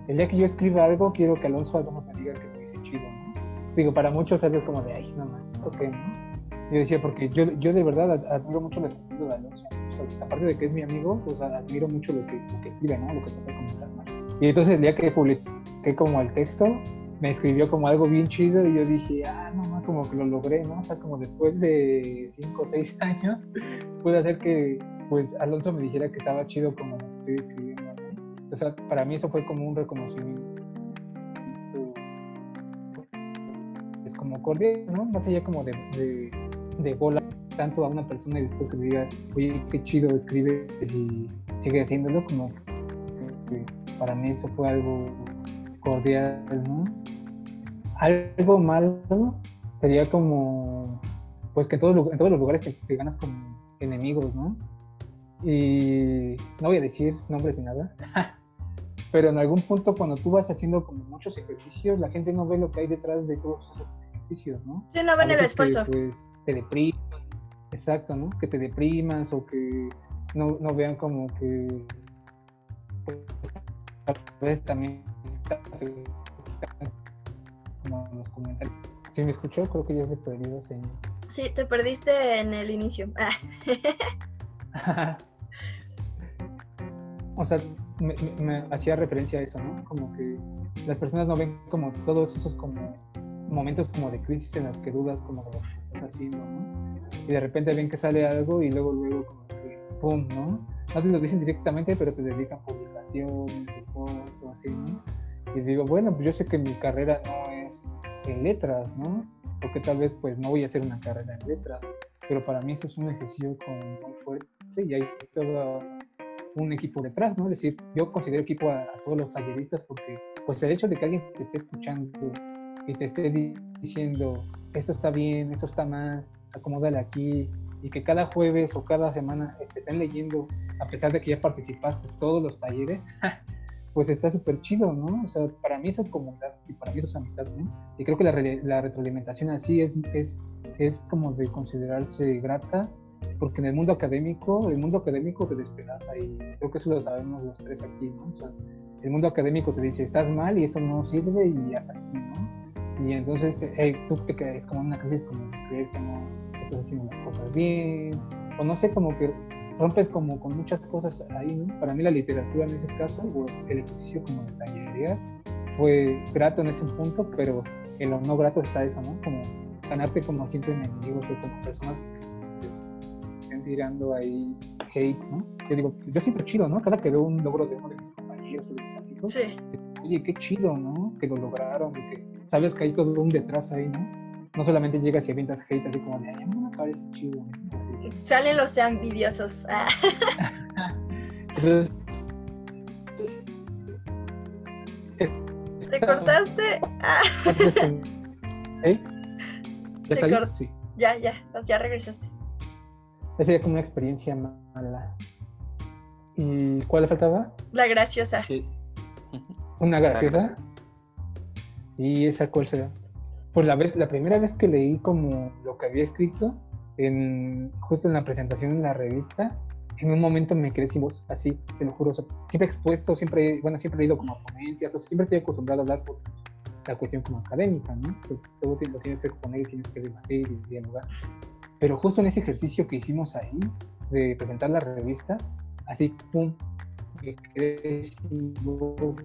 el día que yo escriba algo quiero que Alonso algo me diga que Digo, para muchos es como de, ay, no, no, eso qué, ¿no? Yo decía, porque yo, yo de verdad admiro mucho el escritura de Alonso. aparte de que es mi amigo, pues admiro mucho lo que, escribe, ¿no? Lo que trata de comunicar, ¿no? Y entonces el día que publiqué como el texto, me escribió como algo bien chido y yo dije, ah, no, como que lo logré, ¿no? O sea, como después de cinco o seis *laughs* años, pude hacer que, pues, Alonso me dijera que estaba chido como estoy escribiendo, ¿no? O sea, para mí eso fue como un reconocimiento como cordial, ¿no? Más allá como de de bola tanto a una persona y después que me diga, oye, qué chido escribe y sigue haciéndolo, como que para mí eso fue algo cordial, ¿no? Algo malo sería como, pues que en todos, en todos los lugares te, ganas como enemigos, ¿no? Y no voy a decir nombres ni nada, *laughs* pero en algún punto cuando tú vas haciendo como muchos ejercicios, la gente no ve lo que hay detrás de todos esos ejercicios, ¿no? Sí, no ven el esfuerzo. pues, te deprimas, exacto, ¿no? Que te deprimas o que no, no vean como que pues, a veces también como los comentarios. Si me escuchó, creo que ya se perdió, señor. Sí, te perdiste en el inicio. *laughs* o sea, me, me, hacía referencia a eso, ¿no? Como que las personas no ven como todos esos como momentos como de crisis en los que dudas como de lo que estás haciendo, ¿no? Y de repente ven que sale algo y luego, luego como que, ¡pum!, ¿no? No te lo dicen directamente, pero te dedican publicaciones, fotos, así, ¿no? Y digo, bueno, pues yo sé que mi carrera no es en letras, ¿no? Porque tal vez pues no voy a hacer una carrera en letras, pero para mí eso es un ejercicio muy fuerte y hay todo un equipo detrás, ¿no? Es decir, yo considero equipo a, a todos los talleristas porque pues el hecho de que alguien te esté escuchando y te esté diciendo, eso está bien, eso está mal, acomódale aquí, y que cada jueves o cada semana te estén leyendo, a pesar de que ya participaste en todos los talleres, *laughs* pues está súper chido, ¿no? O sea, para mí eso es comunidad y para mí eso es amistad, ¿no? Y creo que la, la retroalimentación así es, es, es como de considerarse grata, porque en el mundo académico, el mundo académico te despedaza y creo que eso lo sabemos los tres aquí, ¿no? O sea, el mundo académico te dice, estás mal y eso no sirve y hasta aquí, ¿no? Y entonces hey, tú te quedas como en una crisis como creer que no estás haciendo las cosas bien, o no sé, como que rompes como con muchas cosas ahí, ¿no? Para mí la literatura en ese caso, o el ejercicio como de tallería, fue grato en ese punto, pero en lo no grato está eso, ¿no? Como ganarte como siempre enemigos o como personas que estén tirando ahí hate, ¿no? Yo digo, yo siento chido, ¿no? Cada que veo un logro de uno de mis compañeros o de mis amigos, sí. oye, qué chido, ¿no? Que lo lograron, que sabes que hay todo un detrás ahí, ¿no? No solamente llegas y avientas hate así como de, ay, no me parece chido. ¿no? Salen los envidiosos. *laughs* Entonces, ¿Te cortaste? ¿Eh? ¿Ya salí? Sí. Ya, ya, ya regresaste. Esa sería como una experiencia mala. ¿Y cuál le faltaba? La graciosa. ¿Una graciosa? ¿Y esa cuál será? Pues la, vez, la primera vez que leí como lo que había escrito, en, justo en la presentación en la revista, en un momento me quedé sin voz, así, te lo juro. siempre expuesto, siempre, bueno, siempre he ido como a ponencias, siempre estoy acostumbrado a hablar por la cuestión como académica, ¿no? Todo lo tienes que exponer y tienes que debatir y dialogar. Pero justo en ese ejercicio que hicimos ahí, de presentar la revista, así, pum, me quedé sin voz,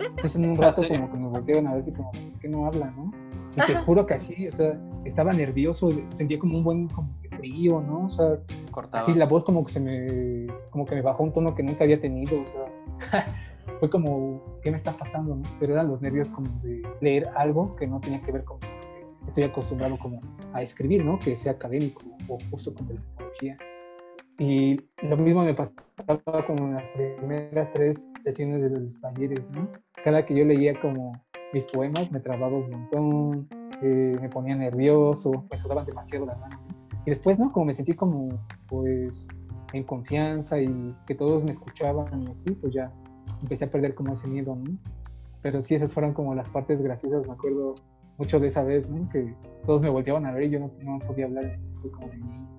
entonces en un *laughs* rato como que me voltearon a ver si como, ¿por qué no habla, no? Y te juro que así, o sea, estaba nervioso, sentía como un buen como frío, ¿no? O sea, así la voz como que se me, como que me bajó un tono que nunca había tenido, o sea, *laughs* fue como, ¿qué me está pasando, no? Pero eran los nervios como de leer algo que no tenía que ver con que estoy acostumbrado como a escribir, ¿no? Que sea académico o justo como la tecnología. Y lo mismo me pasaba como en las primeras tres sesiones de los talleres, ¿no? Cada que yo leía como mis poemas me trababa un montón, eh, me ponía nervioso, me sudaban demasiado las manos. Y después, ¿no? Como me sentí como, pues, en confianza y que todos me escuchaban y así, pues ya empecé a perder como ese miedo, ¿no? Pero sí, esas fueron como las partes graciosas, me acuerdo mucho de esa vez, ¿no? Que todos me volteaban a ver y yo no, no podía hablar, como de mí.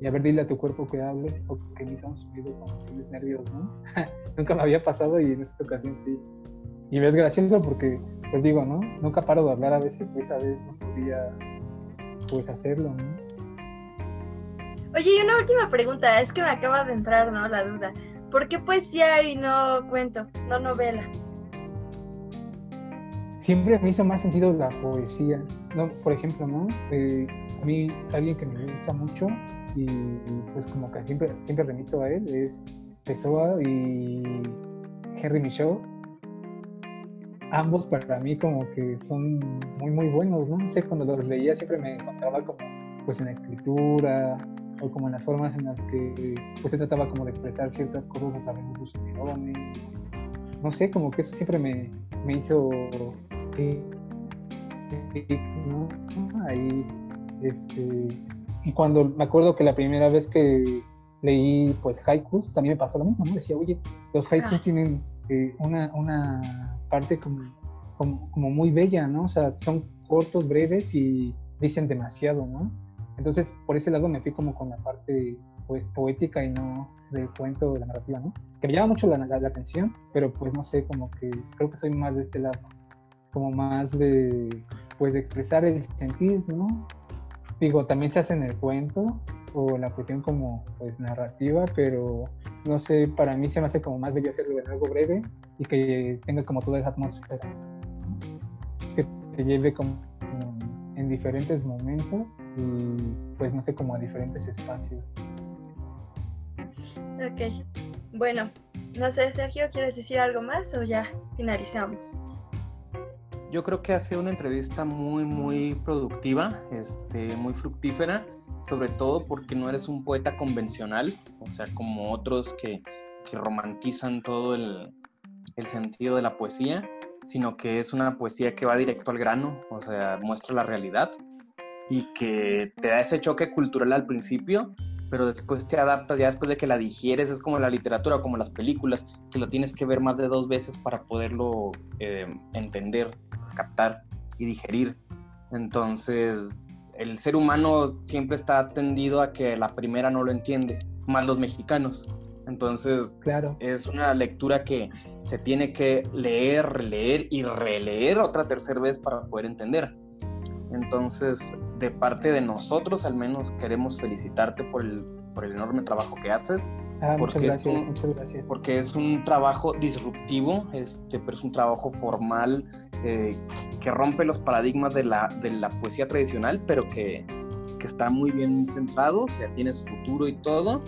Y a ver, dile a tu cuerpo que hable o que emita un sonido cuando tienes nervios, ¿no? *laughs* Nunca me había pasado y en esta ocasión sí. Y es gracioso porque, pues digo, ¿no? Nunca paro de hablar a veces, esa vez no podía, pues, hacerlo, ¿no? Oye, y una última pregunta, es que me acaba de entrar, ¿no? La duda. ¿Por qué poesía y no cuento, no novela? Siempre me hizo más sentido la poesía. No, por ejemplo, ¿no? Eh, a mí, alguien que me gusta mucho y, pues como que siempre, siempre remito a él es Pessoa y Henry Michaud. Ambos para mí como que son muy, muy buenos, ¿no? No sé, cuando los leía siempre me encontraba como pues en la escritura, o como en las formas en las que pues, se trataba como de expresar ciertas cosas a través de sus opiniones. No sé, como que eso siempre me, me hizo ¿no? ahí este y cuando me acuerdo que la primera vez que leí pues haikus también me pasó lo mismo, ¿no? Decía, oye, los haikus ah. tienen eh, una, una parte como, como, como muy bella, ¿no? O sea, son cortos, breves y dicen demasiado, ¿no? Entonces, por ese lado me fui como con la parte pues poética y no del cuento de la narrativa, ¿no? Que me llama mucho la, la, atención, pero pues no sé, como que creo que soy más de este lado, como más de pues de expresar el sentido, ¿no? Digo, también se hace en el cuento o la cuestión como pues narrativa, pero no sé, para mí se me hace como más bello hacerlo en algo breve y que tenga como toda esa atmósfera, que te lleve como en diferentes momentos y pues no sé, como a diferentes espacios. Ok, bueno, no sé, Sergio, ¿quieres decir algo más o ya finalizamos? Yo creo que ha sido una entrevista muy, muy productiva, este, muy fructífera, sobre todo porque no eres un poeta convencional, o sea, como otros que, que romantizan todo el, el sentido de la poesía, sino que es una poesía que va directo al grano, o sea, muestra la realidad y que te da ese choque cultural al principio, pero después te adaptas, ya después de que la digieres, es como la literatura, como las películas, que lo tienes que ver más de dos veces para poderlo eh, entender, captar y digerir. Entonces, el ser humano siempre está tendido a que la primera no lo entiende, más los mexicanos. Entonces, claro. es una lectura que se tiene que leer, leer y releer otra tercera vez para poder entender. Entonces, de parte de nosotros, al menos queremos felicitarte por el, por el enorme trabajo que haces. Ah, porque, gracias, es un, muchas gracias. porque es un trabajo disruptivo, este, pero es un trabajo formal eh, que rompe los paradigmas de la, de la poesía tradicional, pero que, que está muy bien centrado, o sea, tienes futuro y todo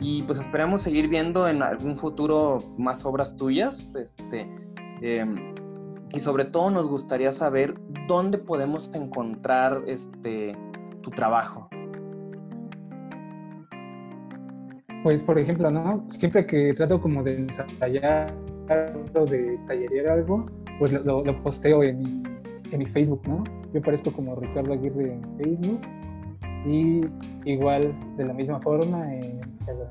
y pues esperamos seguir viendo en algún futuro más obras tuyas. Este, em, y sobre todo nos gustaría saber dónde podemos encontrar este, tu trabajo. Pues por ejemplo, ¿no? Siempre que trato como de ensayar o de tallerear algo, pues lo, lo posteo en mi, en mi Facebook, ¿no? Yo parezco como Ricardo Aguirre en Facebook y igual de la misma forma en Instagram.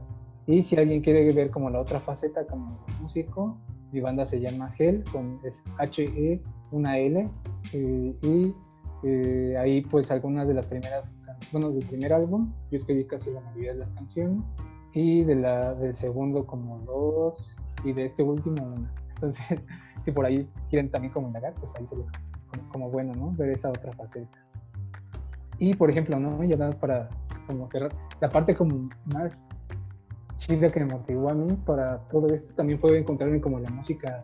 Y si alguien quiere ver como la otra faceta como músico, mi banda se llama Hell, con es H-E, una L, eh, y eh, ahí pues algunas de las primeras, bueno, del primer álbum, yo escribí casi la mayoría de las canciones, y de la, del segundo como dos, y de este último una. Entonces, *laughs* si por ahí quieren también como indagar, pues ahí sería como, como bueno, ¿no? Ver esa otra faceta. Y por ejemplo, ¿no? Ya nada para como cerrar, la parte como más chida que me motivó a mí para todo esto también fue encontrarme como la música,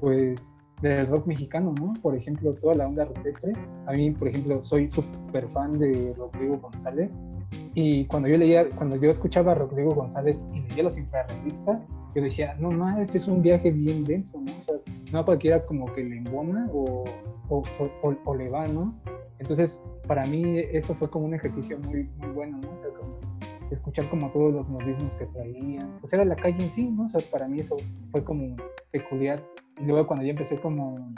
pues, del rock mexicano, ¿no? Por ejemplo, toda la onda rupestre. A mí, por ejemplo, soy súper fan de Rodrigo González. Y cuando yo leía, cuando yo escuchaba a Rodrigo González y leía los infrarrealistas, yo decía, no más, este es un viaje bien denso, ¿no? O sea, no cualquiera como que le embona o, o, o, le va, ¿no? Entonces, para mí eso fue como un ejercicio muy, muy bueno, ¿no? O sea, como escuchar como todos los modismos que traían. Pues era la calle en sí, ¿no? O sea, para mí eso fue como peculiar. Y luego cuando ya empecé como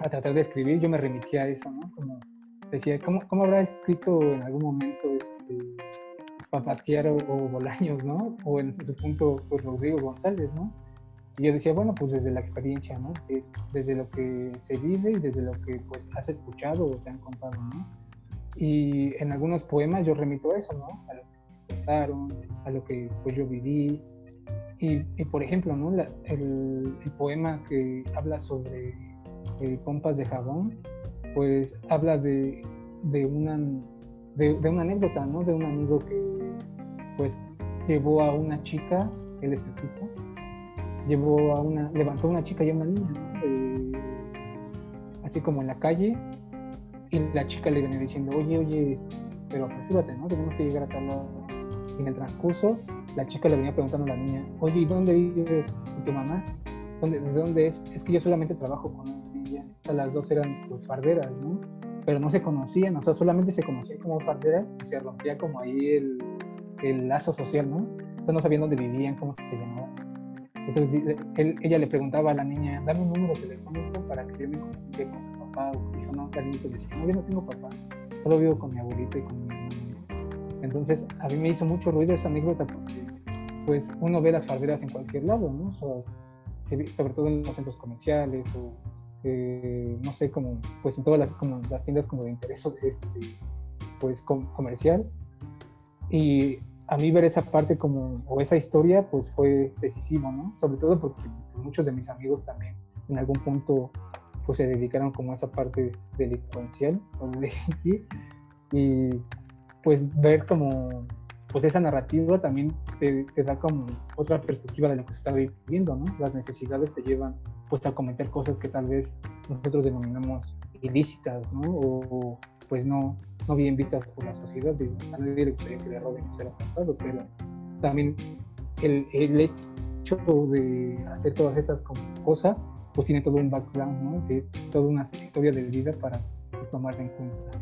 a tratar de escribir, yo me remitía a eso, ¿no? Como decía, ¿cómo, cómo habrá escrito en algún momento este, Papasquiaro o Bolaños, ¿no? O en su punto, pues Rodrigo González, ¿no? Y yo decía, bueno, pues desde la experiencia, ¿no? Sí, desde lo que se vive y desde lo que pues has escuchado o te han contado, ¿no? Y en algunos poemas yo remito a eso, ¿no? A lo que contaron, a lo que pues yo viví. Y, y por ejemplo, ¿no? el, el, poema que habla sobre eh, pompas de jabón, pues habla de, de una, de, una anécdota, ¿no? De un amigo que pues llevó a una chica, él es taxista, llevó a una, levantó una chica y una niña, eh, así como en la calle, y la chica le venía diciendo, oye, oye, este, pero apresúrate, ¿no? Tenemos que llegar a tal lado. Y en el transcurso, la chica le venía preguntando a la niña, oye, ¿y dónde vives con tu mamá? ¿Dónde, ¿De dónde es? Es que yo solamente trabajo con O sea, las dos eran pues farderas, ¿no? Pero no se conocían, o sea, solamente se conocían como farderas y se rompía como ahí el, el lazo social, ¿no? O sea, no sabían dónde vivían, cómo se llamaban. Entonces él, ella le preguntaba a la niña, dame un número telefónico para que yo me comunique con mi papá. O dijo, no, cariño, le decía, no, yo no tengo papá, solo vivo con mi abuelita y con mi mamá. Entonces a mí me hizo mucho ruido esa anécdota porque pues uno ve las farderas en cualquier lado, ¿no? O sea, sobre todo en los centros comerciales o eh, no sé, como pues en todas las, como las tiendas como de interés este, pues comercial. Y a mí ver esa parte como, o esa historia, pues fue decisivo, ¿no? Sobre todo porque muchos de mis amigos también en algún punto pues se dedicaron como a esa parte delincuencial, *laughs* y pues ver como, pues esa narrativa también te, te, da como otra perspectiva de lo que se está viviendo, ¿no? Las necesidades te llevan pues a cometer cosas que tal vez nosotros denominamos ilícitas, ¿no? O, pues no, no bien vistas por la sociedad. Digo, a nadie le gustaría que le roben y ser asaltado, pero también el, el, hecho de hacer todas estas cosas, pues tiene todo un background, ¿no? Sí, toda una historia de vida para pues, tomarla en cuenta.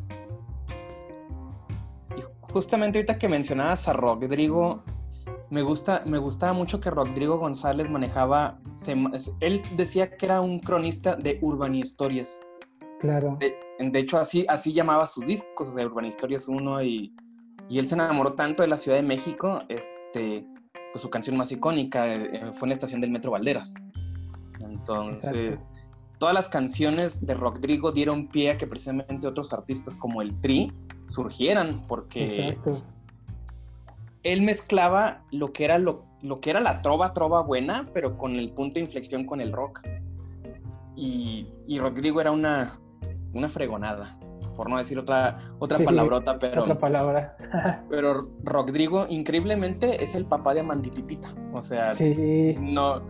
Y justamente ahorita que mencionabas a Rodrigo, me gusta, me gustaba mucho que Rodrigo González manejaba, él decía que era un cronista de urbanistorias. Claro. De, hecho, así, así llamaba sus discos, o sea, Urban Historias 1, y, y, él se enamoró tanto de la Ciudad de México, este, pues su canción más icónica eh, fue en la estación del Metro Valderas. Entonces, todas las canciones de Rodrigo dieron pie a que precisamente otros artistas como el Tri surgieran, porque él mezclaba lo que era lo, lo que era la trova, trova buena, pero con el punto de inflexión con el rock. Y, y Rodrigo era una, una fregonada, por no decir otra, otra palabrota, pero. Otra palabra. *laughs* pero Rodrigo, increíblemente, es el papá de Amandititita. O sea, no.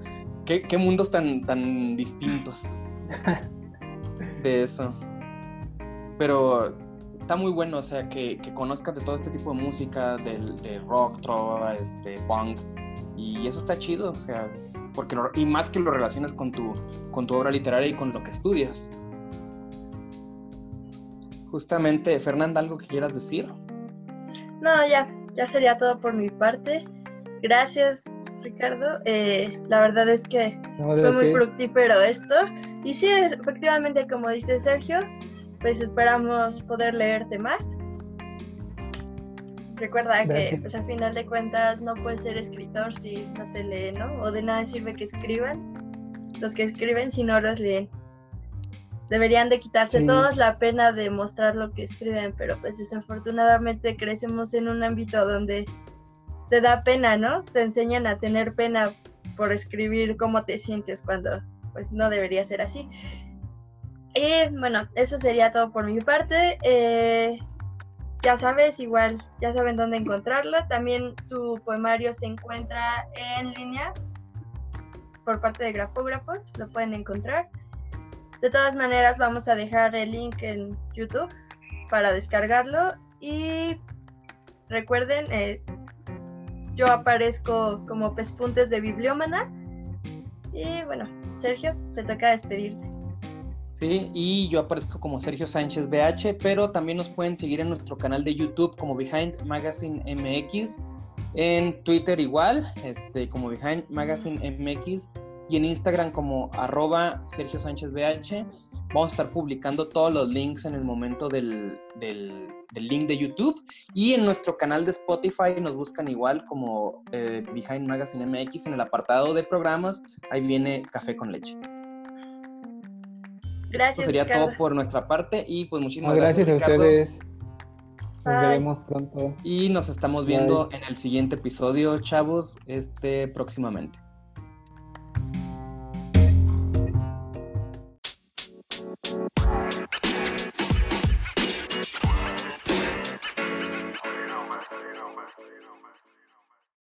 ¿qué, ¿Qué, mundos tan, tan distintos *laughs* de eso. Pero está muy bueno, o sea, que, que conozcas de todo este tipo de música, del, de rock, trova, este, punk. Y eso está chido, o sea, porque y más que lo relacionas con tu, con tu obra literaria y con lo que estudias. Justamente, Fernanda, ¿algo que quieras decir? No, ya, ya sería todo por mi parte. Gracias, Ricardo. Eh, la verdad es que fue muy fructífero esto. Y sí, efectivamente, como dice Sergio, pues esperamos poder leerte más. Recuerda que pues, al final de cuentas no puedes ser escritor si no te leen, ¿no? O de nada sirve que escriban los que escriben si no los leen deberían de quitarse todos la pena de mostrar lo que escriben, pero pues desafortunadamente crecemos en un ámbito donde te da pena, ¿no? Te enseñan a tener pena por escribir cómo te sientes cuando pues no debería ser así. Y bueno, eso sería todo por mi parte. Eh, ya sabes, igual, ya saben dónde encontrarlo. También su poemario se encuentra en línea por parte de grafógrafos, lo pueden encontrar. De todas maneras, vamos a dejar el link en YouTube para descargarlo. Y recuerden, eh, yo aparezco como pespuntes de bibliómana. Y bueno, Sergio, te toca despedirte. Sí, y yo aparezco como Sergio Sánchez BH, pero también nos pueden seguir en nuestro canal de YouTube como Behind Magazine MX, en Twitter igual, este, como Behind Magazine MX y en Instagram como arroba Sergio Sánchez BH. Vamos a estar publicando todos los links en el momento del, del, link de YouTube y en nuestro canal de Spotify nos buscan igual como eh, Behind Magazine MX en el apartado de programas. Ahí viene Café con Leche. Gracias. Esto sería todo por nuestra parte y pues muchísimas gracias. gracias. a ustedes. Nos veremos pronto. Y nos estamos viendo en el siguiente episodio, chavos, este próximamente.